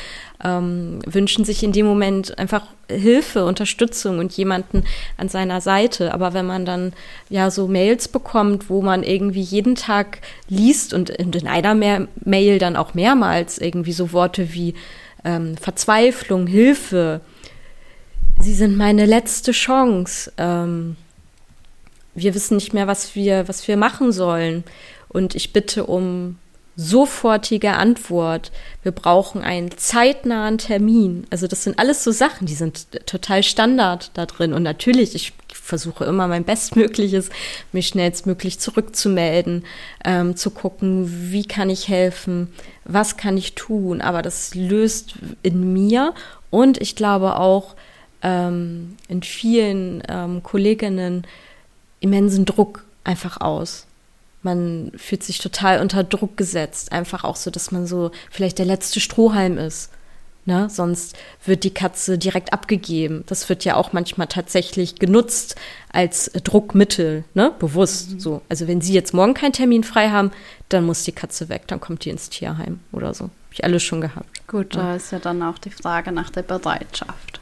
Speaker 2: ähm, wünschen sich in dem Moment einfach Hilfe, Unterstützung und jemanden an seiner Seite. Aber wenn man dann ja so Mails bekommt, wo man irgendwie jeden Tag liest und in einer mehr Mail dann auch mehrmals irgendwie so Worte wie ähm, Verzweiflung, Hilfe, Sie sind meine letzte Chance. Ähm, wir wissen nicht mehr, was wir, was wir machen sollen. Und ich bitte um sofortige Antwort. Wir brauchen einen zeitnahen Termin. Also das sind alles so Sachen, die sind total Standard da drin. Und natürlich, ich versuche immer mein Bestmögliches, mich schnellstmöglich zurückzumelden, ähm, zu gucken, wie kann ich helfen, was kann ich tun. Aber das löst in mir und ich glaube auch ähm, in vielen ähm, Kolleginnen immensen Druck einfach aus man fühlt sich total unter Druck gesetzt. Einfach auch so, dass man so vielleicht der letzte Strohhalm ist. Ne? Sonst wird die Katze direkt abgegeben. Das wird ja auch manchmal tatsächlich genutzt als Druckmittel, ne? bewusst. Mhm. So. Also wenn Sie jetzt morgen keinen Termin frei haben, dann muss die Katze weg, dann kommt die ins Tierheim oder so. Habe ich alles schon gehabt.
Speaker 1: Gut, ja. da ist ja dann auch die Frage nach der Bereitschaft.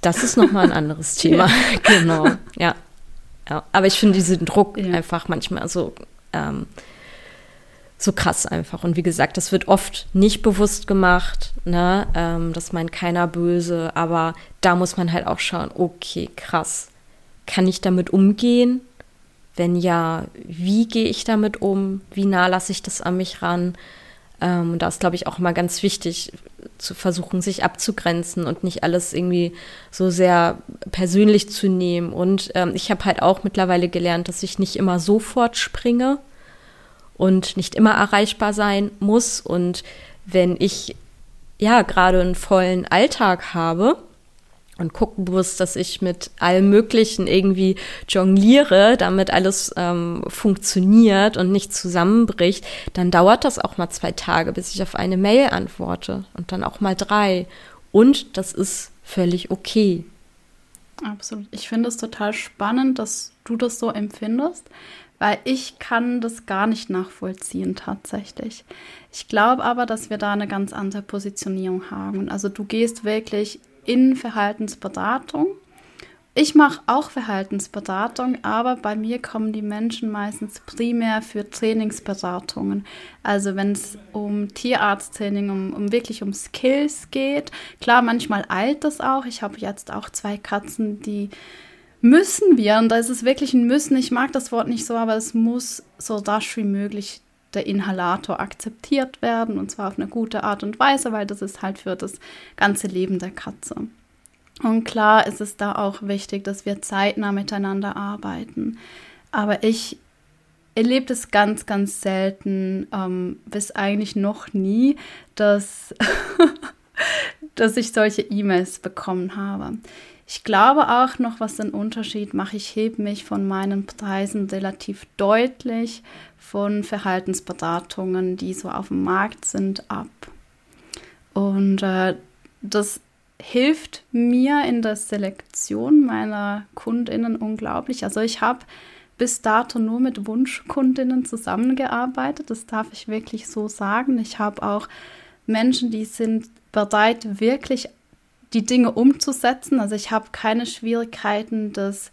Speaker 2: Das ist nochmal ein anderes Thema. genau, ja. Ja, aber ich finde diesen Druck ja. einfach manchmal so, ähm, so krass einfach. Und wie gesagt, das wird oft nicht bewusst gemacht, ne? Ähm, das meint keiner böse, aber da muss man halt auch schauen, okay, krass. Kann ich damit umgehen? Wenn ja, wie gehe ich damit um? Wie nah lasse ich das an mich ran? Ähm, da ist, glaube ich, auch immer ganz wichtig zu versuchen, sich abzugrenzen und nicht alles irgendwie so sehr persönlich zu nehmen. Und ähm, ich habe halt auch mittlerweile gelernt, dass ich nicht immer sofort springe und nicht immer erreichbar sein muss. Und wenn ich ja gerade einen vollen Alltag habe, und gucken muss, dass ich mit allem Möglichen irgendwie jongliere, damit alles ähm, funktioniert und nicht zusammenbricht, dann dauert das auch mal zwei Tage, bis ich auf eine Mail antworte und dann auch mal drei. Und das ist völlig okay.
Speaker 1: Absolut. Ich finde es total spannend, dass du das so empfindest, weil ich kann das gar nicht nachvollziehen tatsächlich. Ich glaube aber, dass wir da eine ganz andere Positionierung haben. Also du gehst wirklich in Verhaltensberatung. Ich mache auch Verhaltensberatung, aber bei mir kommen die Menschen meistens primär für Trainingsberatungen. Also wenn es um Tierarzttraining, um, um wirklich um Skills geht. Klar, manchmal eilt das auch. Ich habe jetzt auch zwei Katzen, die müssen wir, und da ist es wirklich ein Müssen, ich mag das Wort nicht so, aber es muss so rasch wie möglich der Inhalator akzeptiert werden und zwar auf eine gute Art und Weise, weil das ist halt für das ganze Leben der Katze. Und klar ist es da auch wichtig, dass wir zeitnah miteinander arbeiten. Aber ich erlebe es ganz, ganz selten, ähm, bis eigentlich noch nie, dass, dass ich solche E-Mails bekommen habe. Ich glaube auch noch, was den Unterschied macht, ich hebe mich von meinen Preisen relativ deutlich von Verhaltensberatungen, die so auf dem Markt sind, ab. Und äh, das hilft mir in der Selektion meiner Kundinnen unglaublich. Also ich habe bis dato nur mit Wunschkundinnen zusammengearbeitet, das darf ich wirklich so sagen. Ich habe auch Menschen, die sind bereit, wirklich die Dinge umzusetzen. Also ich habe keine Schwierigkeiten, dass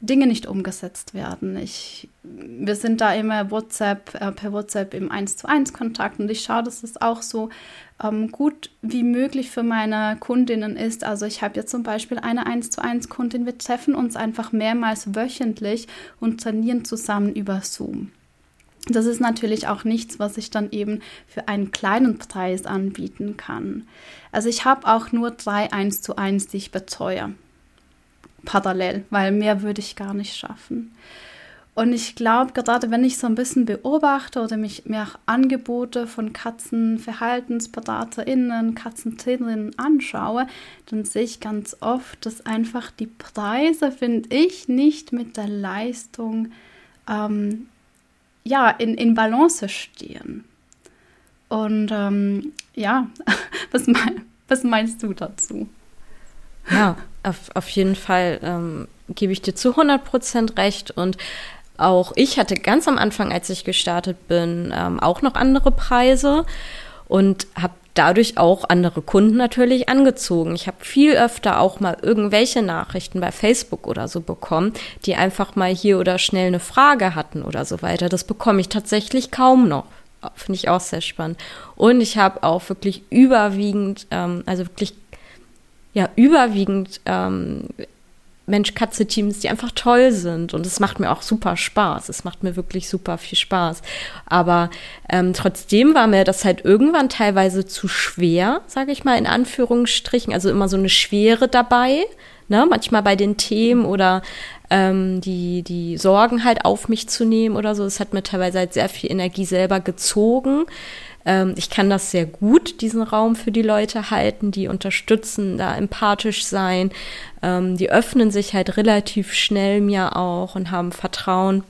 Speaker 1: Dinge nicht umgesetzt werden. Ich, wir sind da immer WhatsApp, äh, per WhatsApp im 1 zu 1 Kontakt und ich schaue, dass es auch so ähm, gut wie möglich für meine Kundinnen ist. Also ich habe jetzt zum Beispiel eine 1 zu 1 Kundin, wir treffen uns einfach mehrmals wöchentlich und trainieren zusammen über Zoom. Das ist natürlich auch nichts, was ich dann eben für einen kleinen Preis anbieten kann. Also ich habe auch nur drei 1 zu 1, die ich betreue. Parallel, weil mehr würde ich gar nicht schaffen. Und ich glaube, gerade wenn ich so ein bisschen beobachte oder mich mehr Angebote von Katzenverhaltensberaterinnen, Katzentrainerinnen anschaue, dann sehe ich ganz oft, dass einfach die Preise, finde ich, nicht mit der Leistung ähm, ja, in, in Balance stehen. Und ähm, ja, was, mein, was meinst du dazu?
Speaker 2: Ja, auf, auf jeden Fall ähm, gebe ich dir zu 100 Prozent recht. Und auch ich hatte ganz am Anfang, als ich gestartet bin, ähm, auch noch andere Preise und habe dadurch auch andere Kunden natürlich angezogen. Ich habe viel öfter auch mal irgendwelche Nachrichten bei Facebook oder so bekommen, die einfach mal hier oder schnell eine Frage hatten oder so weiter. Das bekomme ich tatsächlich kaum noch. Finde ich auch sehr spannend. Und ich habe auch wirklich überwiegend, ähm, also wirklich, ja, überwiegend ähm, Mensch-Katze-Teams, die einfach toll sind. Und es macht mir auch super Spaß. Es macht mir wirklich super viel Spaß. Aber ähm, trotzdem war mir das halt irgendwann teilweise zu schwer, sage ich mal in Anführungsstrichen. Also immer so eine Schwere dabei. Ne? Manchmal bei den Themen oder ähm, die, die Sorgen halt auf mich zu nehmen oder so. Es hat mir teilweise halt sehr viel Energie selber gezogen. Ähm, ich kann das sehr gut, diesen Raum für die Leute halten, die unterstützen, da empathisch sein. Ähm, die öffnen sich halt relativ schnell mir auch und haben Vertrauen.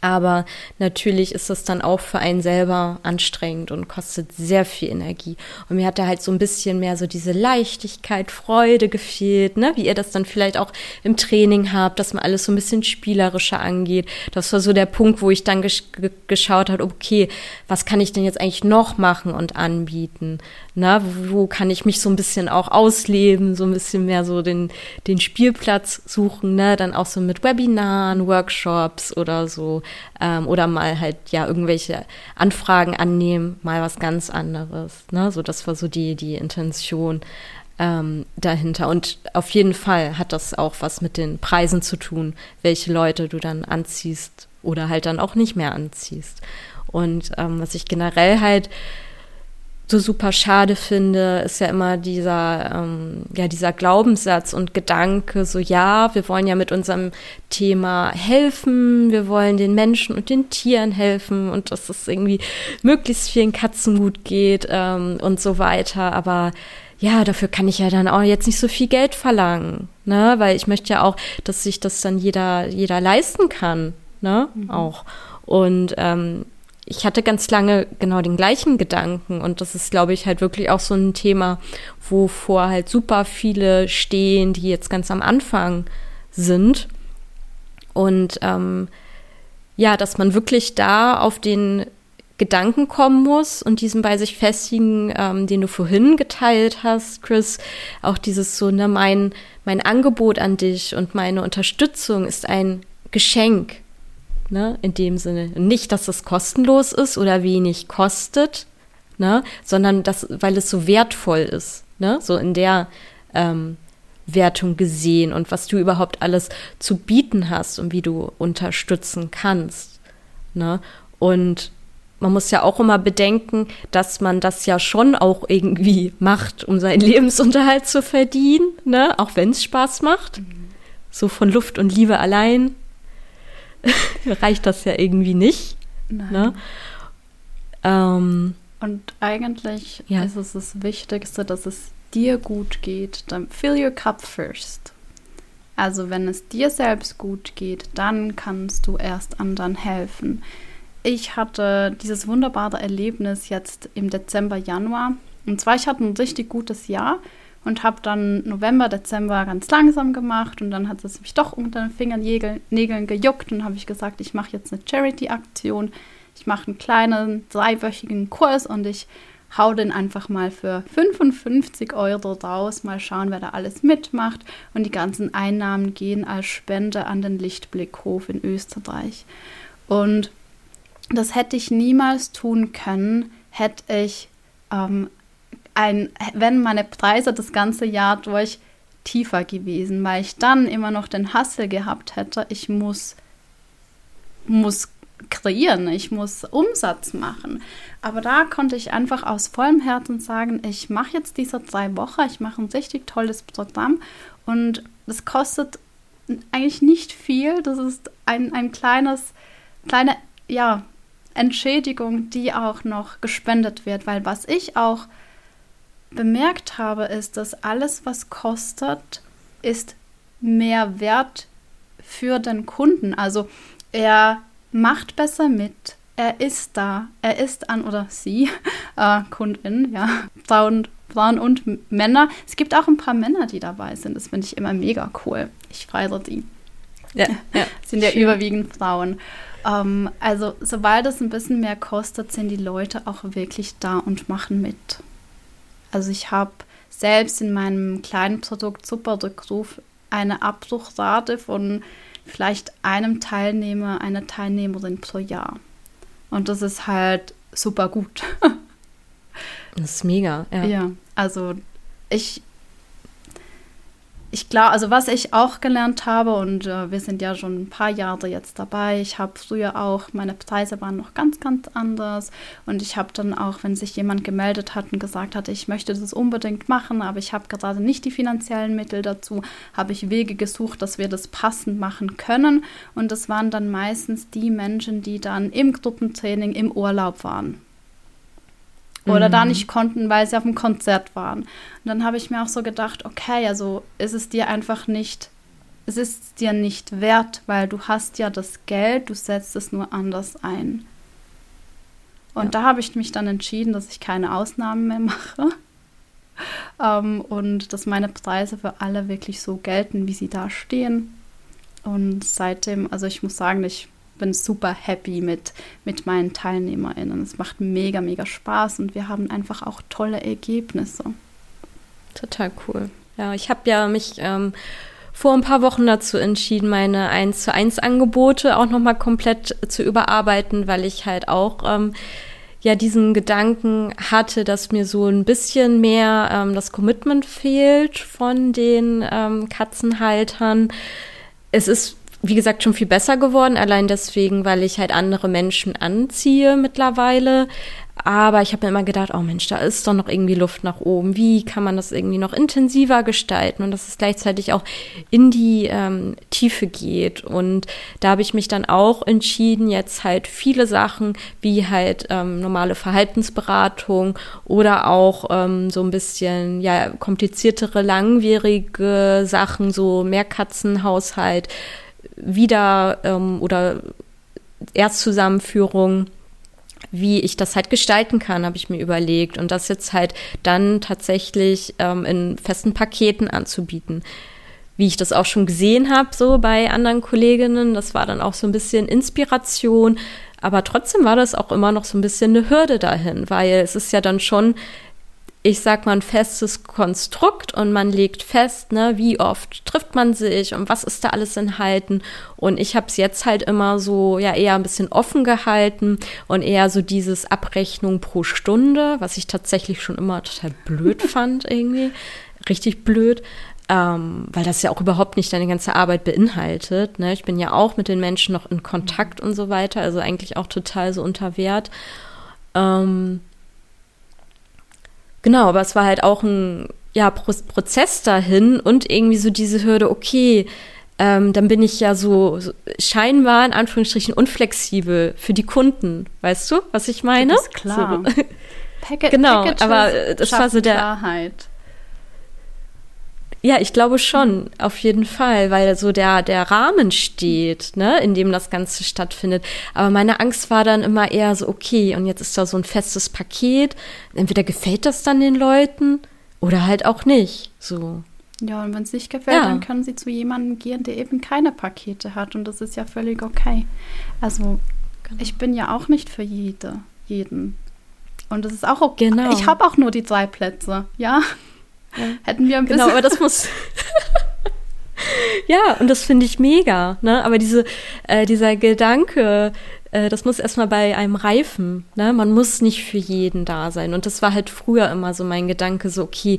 Speaker 2: Aber natürlich ist das dann auch für einen selber anstrengend und kostet sehr viel Energie. Und mir hat da halt so ein bisschen mehr so diese Leichtigkeit, Freude gefehlt, ne? wie ihr das dann vielleicht auch im Training habt, dass man alles so ein bisschen spielerischer angeht. Das war so der Punkt, wo ich dann gesch geschaut habe, okay, was kann ich denn jetzt eigentlich noch machen und anbieten? Na, wo kann ich mich so ein bisschen auch ausleben, so ein bisschen mehr so den, den Spielplatz suchen, ne? Dann auch so mit Webinaren, Workshops oder so. Ähm, oder mal halt ja irgendwelche Anfragen annehmen, mal was ganz anderes. Ne? So, das war so die, die Intention ähm, dahinter. Und auf jeden Fall hat das auch was mit den Preisen zu tun, welche Leute du dann anziehst oder halt dann auch nicht mehr anziehst. Und ähm, was ich generell halt so super schade finde, ist ja immer dieser, ähm, ja, dieser Glaubenssatz und Gedanke, so ja, wir wollen ja mit unserem Thema helfen, wir wollen den Menschen und den Tieren helfen und dass es irgendwie möglichst vielen Katzen gut geht ähm, und so weiter. Aber ja, dafür kann ich ja dann auch jetzt nicht so viel Geld verlangen, ne? Weil ich möchte ja auch, dass sich das dann jeder, jeder leisten kann, ne? Mhm. Auch. Und ähm, ich hatte ganz lange genau den gleichen Gedanken und das ist, glaube ich, halt wirklich auch so ein Thema, wovor halt super viele stehen, die jetzt ganz am Anfang sind. Und ähm, ja, dass man wirklich da auf den Gedanken kommen muss und diesen bei sich festigen, ähm, den du vorhin geteilt hast, Chris, auch dieses so, ne, mein, mein Angebot an dich und meine Unterstützung ist ein Geschenk ne, in dem Sinne. Nicht, dass es kostenlos ist oder wenig kostet, ne, sondern dass, weil es so wertvoll ist, ne, so in der ähm, Wertung gesehen und was du überhaupt alles zu bieten hast und wie du unterstützen kannst, ne, und man muss ja auch immer bedenken, dass man das ja schon auch irgendwie macht, um seinen Lebensunterhalt zu verdienen, ne? auch wenn es Spaß macht. Mhm. So von Luft und Liebe allein reicht das ja irgendwie nicht. Nein. Ne?
Speaker 1: Ähm, und eigentlich ja. ist es das Wichtigste, dass es dir gut geht. Dann fill your cup first. Also wenn es dir selbst gut geht, dann kannst du erst anderen helfen. Ich hatte dieses wunderbare Erlebnis jetzt im Dezember, Januar. Und zwar, ich hatte ein richtig gutes Jahr und habe dann November, Dezember ganz langsam gemacht und dann hat es mich doch unter den Fingernägeln gejuckt und habe ich gesagt, ich mache jetzt eine Charity-Aktion. Ich mache einen kleinen dreiwöchigen Kurs und ich hau den einfach mal für 55 Euro raus, mal schauen, wer da alles mitmacht. Und die ganzen Einnahmen gehen als Spende an den Lichtblickhof in Österreich. Und das hätte ich niemals tun können, hätte ich ähm, ein, wenn meine Preise das ganze Jahr durch tiefer gewesen, weil ich dann immer noch den Hassel gehabt hätte, ich muss, muss kreieren, ich muss Umsatz machen. Aber da konnte ich einfach aus vollem Herzen sagen, ich mache jetzt diese drei Wochen, ich mache ein richtig tolles Programm und es kostet eigentlich nicht viel. Das ist ein, ein kleines, kleine, ja, Entschädigung, die auch noch gespendet wird, weil was ich auch bemerkt habe, ist, dass alles, was kostet, ist mehr wert für den Kunden. Also er macht besser mit, er ist da, er ist an oder sie, äh, Kundin, ja, Frauen, Frauen und Männer. Es gibt auch ein paar Männer, die dabei sind. Das finde ich immer mega cool. Ich feiere die. Ja, ja sind ja schön. überwiegend Frauen. Ähm, also sobald es ein bisschen mehr kostet, sind die Leute auch wirklich da und machen mit. Also ich habe selbst in meinem kleinen Produkt Superrückruf eine Abbruchrate von vielleicht einem Teilnehmer, einer Teilnehmerin pro Jahr. Und das ist halt super gut.
Speaker 2: das ist mega, ja.
Speaker 1: Ja, also ich, ich glaube, also was ich auch gelernt habe, und äh, wir sind ja schon ein paar Jahre jetzt dabei, ich habe früher auch, meine Preise waren noch ganz, ganz anders. Und ich habe dann auch, wenn sich jemand gemeldet hat und gesagt hat, ich möchte das unbedingt machen, aber ich habe gerade nicht die finanziellen Mittel dazu, habe ich Wege gesucht, dass wir das passend machen können. Und das waren dann meistens die Menschen, die dann im Gruppentraining im Urlaub waren oder mhm. da nicht konnten, weil sie auf dem Konzert waren. Und dann habe ich mir auch so gedacht, okay, also ist es dir einfach nicht, es ist dir nicht wert, weil du hast ja das Geld, du setzt es nur anders ein. Und ja. da habe ich mich dann entschieden, dass ich keine Ausnahmen mehr mache. ähm, und dass meine Preise für alle wirklich so gelten, wie sie da stehen. Und seitdem, also ich muss sagen, ich bin super happy mit, mit meinen TeilnehmerInnen. Es macht mega, mega Spaß und wir haben einfach auch tolle Ergebnisse.
Speaker 2: Total cool. Ja, ich habe ja mich ähm, vor ein paar Wochen dazu entschieden, meine 1 zu 1 Angebote auch nochmal komplett zu überarbeiten, weil ich halt auch ähm, ja diesen Gedanken hatte, dass mir so ein bisschen mehr ähm, das Commitment fehlt von den ähm, Katzenhaltern. Es ist wie gesagt, schon viel besser geworden, allein deswegen, weil ich halt andere Menschen anziehe mittlerweile. Aber ich habe mir immer gedacht, oh Mensch, da ist doch noch irgendwie Luft nach oben. Wie kann man das irgendwie noch intensiver gestalten und dass es gleichzeitig auch in die ähm, Tiefe geht. Und da habe ich mich dann auch entschieden, jetzt halt viele Sachen wie halt ähm, normale Verhaltensberatung oder auch ähm, so ein bisschen ja kompliziertere, langwierige Sachen, so Mehrkatzenhaushalt wieder ähm, oder Erstzusammenführung, wie ich das halt gestalten kann, habe ich mir überlegt. Und das jetzt halt dann tatsächlich ähm, in festen Paketen anzubieten. Wie ich das auch schon gesehen habe, so bei anderen Kolleginnen, das war dann auch so ein bisschen Inspiration. Aber trotzdem war das auch immer noch so ein bisschen eine Hürde dahin, weil es ist ja dann schon ich sag mal, ein festes Konstrukt und man legt fest, ne, wie oft trifft man sich und was ist da alles enthalten. Und ich habe es jetzt halt immer so, ja, eher ein bisschen offen gehalten und eher so dieses Abrechnung pro Stunde, was ich tatsächlich schon immer total blöd fand irgendwie. Richtig blöd. Ähm, weil das ja auch überhaupt nicht deine ganze Arbeit beinhaltet. Ne? Ich bin ja auch mit den Menschen noch in Kontakt und so weiter, also eigentlich auch total so unter Wert. Ähm, Genau, aber es war halt auch ein ja, Pro Prozess dahin und irgendwie so diese Hürde, okay, ähm, dann bin ich ja so, so, scheinbar in Anführungsstrichen unflexibel für die Kunden. Weißt du, was ich meine? Das
Speaker 1: ist klar.
Speaker 2: So. Pack genau, aber das war so der.
Speaker 1: Klarheit.
Speaker 2: Ja, ich glaube schon, auf jeden Fall, weil so der, der Rahmen steht, ne, in dem das Ganze stattfindet. Aber meine Angst war dann immer eher so, okay, und jetzt ist da so ein festes Paket. Entweder gefällt das dann den Leuten oder halt auch nicht. So.
Speaker 1: Ja, und wenn es nicht gefällt, ja. dann können sie zu jemandem gehen, der eben keine Pakete hat. Und das ist ja völlig okay. Also, genau. ich bin ja auch nicht für jede, jeden. Und das ist auch okay. Genau. Ich habe auch nur die drei Plätze, ja. Hätten wir ein
Speaker 2: genau, bisschen. Genau, aber das muss. ja, und das finde ich mega, ne? Aber diese, äh, dieser Gedanke, äh, das muss erstmal bei einem reifen, ne? Man muss nicht für jeden da sein. Und das war halt früher immer so mein Gedanke, so, okay,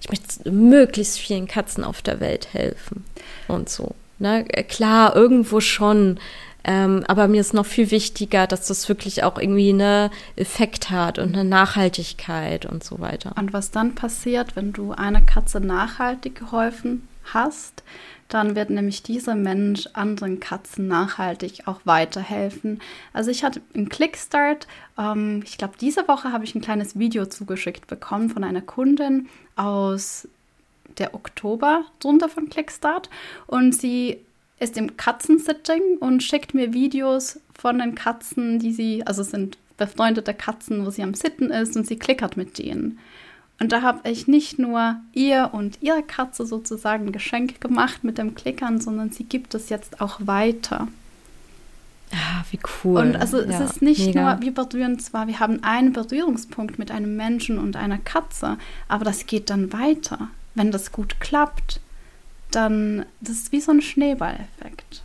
Speaker 2: ich möchte möglichst vielen Katzen auf der Welt helfen und so. Ne? Klar, irgendwo schon, ähm, aber mir ist noch viel wichtiger, dass das wirklich auch irgendwie einen Effekt hat und eine Nachhaltigkeit und so weiter.
Speaker 1: Und was dann passiert, wenn du einer Katze nachhaltig geholfen hast, dann wird nämlich dieser Mensch anderen Katzen nachhaltig auch weiterhelfen. Also ich hatte einen Clickstart, ähm, ich glaube diese Woche habe ich ein kleines Video zugeschickt bekommen von einer Kundin aus der Oktober drunter von Clickstart und sie ist im Katzensitting und schickt mir Videos von den Katzen, die sie, also sind befreundete Katzen, wo sie am Sitten ist und sie klickert mit denen. Und da habe ich nicht nur ihr und ihre Katze sozusagen ein Geschenk gemacht mit dem Klickern, sondern sie gibt es jetzt auch weiter.
Speaker 2: Ah, wie cool.
Speaker 1: Und also ja, es ist nicht mega. nur, wir berühren zwar, wir haben einen Berührungspunkt mit einem Menschen und einer Katze, aber das geht dann weiter. Wenn das gut klappt, dann, das ist wie so ein Schneeballeffekt.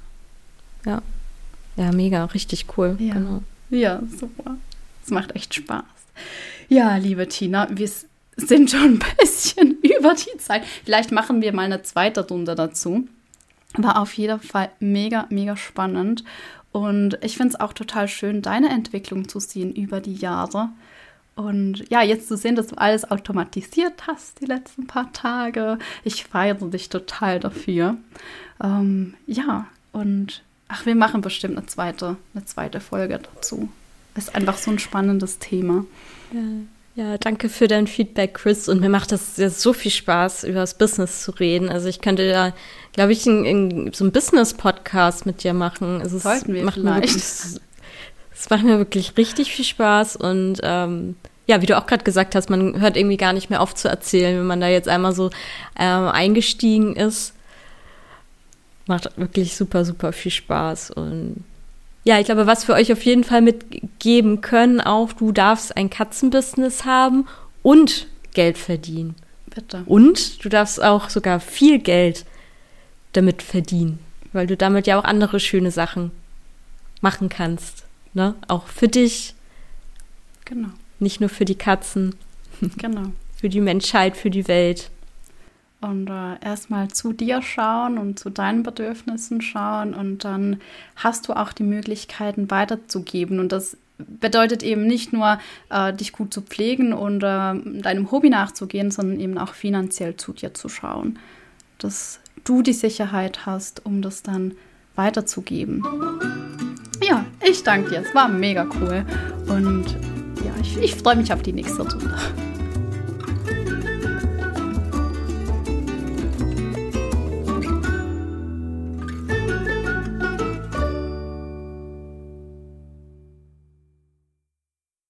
Speaker 2: Ja. Ja, mega, richtig cool.
Speaker 1: Ja, genau. ja super. Es macht echt Spaß. Ja, liebe Tina, wir sind schon ein bisschen über die Zeit. Vielleicht machen wir mal eine zweite Runde dazu. War auf jeden Fall mega, mega spannend. Und ich finde es auch total schön, deine Entwicklung zu sehen über die Jahre. Und ja, jetzt zu sehen, dass du alles automatisiert hast die letzten paar Tage. Ich feiere dich total dafür. Ähm, ja, und ach, wir machen bestimmt eine zweite, eine zweite Folge dazu. Ist einfach so ein spannendes Thema.
Speaker 2: Ja. Ja, danke für dein Feedback, Chris. Und mir macht das ja so viel Spaß, über das Business zu reden. Also ich könnte da, glaube ich, in, in, so einen Business-Podcast mit dir machen. Also
Speaker 1: Sollten wir
Speaker 2: macht
Speaker 1: vielleicht.
Speaker 2: Es macht mir wirklich richtig viel Spaß. Und ähm, ja, wie du auch gerade gesagt hast, man hört irgendwie gar nicht mehr auf zu erzählen, wenn man da jetzt einmal so ähm, eingestiegen ist. Macht wirklich super, super viel Spaß. Und ja, ich glaube, was wir euch auf jeden Fall mitgeben können, auch du darfst ein Katzenbusiness haben und Geld verdienen.
Speaker 1: Bitte.
Speaker 2: Und du darfst auch sogar viel Geld damit verdienen, weil du damit ja auch andere schöne Sachen machen kannst. Ne? Auch für dich.
Speaker 1: Genau.
Speaker 2: Nicht nur für die Katzen.
Speaker 1: Genau.
Speaker 2: für die Menschheit, für die Welt.
Speaker 1: Und äh, erstmal zu dir schauen und zu deinen Bedürfnissen schauen und dann hast du auch die Möglichkeiten weiterzugeben. Und das bedeutet eben nicht nur, äh, dich gut zu pflegen und äh, deinem Hobby nachzugehen, sondern eben auch finanziell zu dir zu schauen. Dass du die Sicherheit hast, um das dann weiterzugeben. Ja, ich danke dir. Es war mega cool. Und ja, ich, ich freue mich auf die nächste Runde.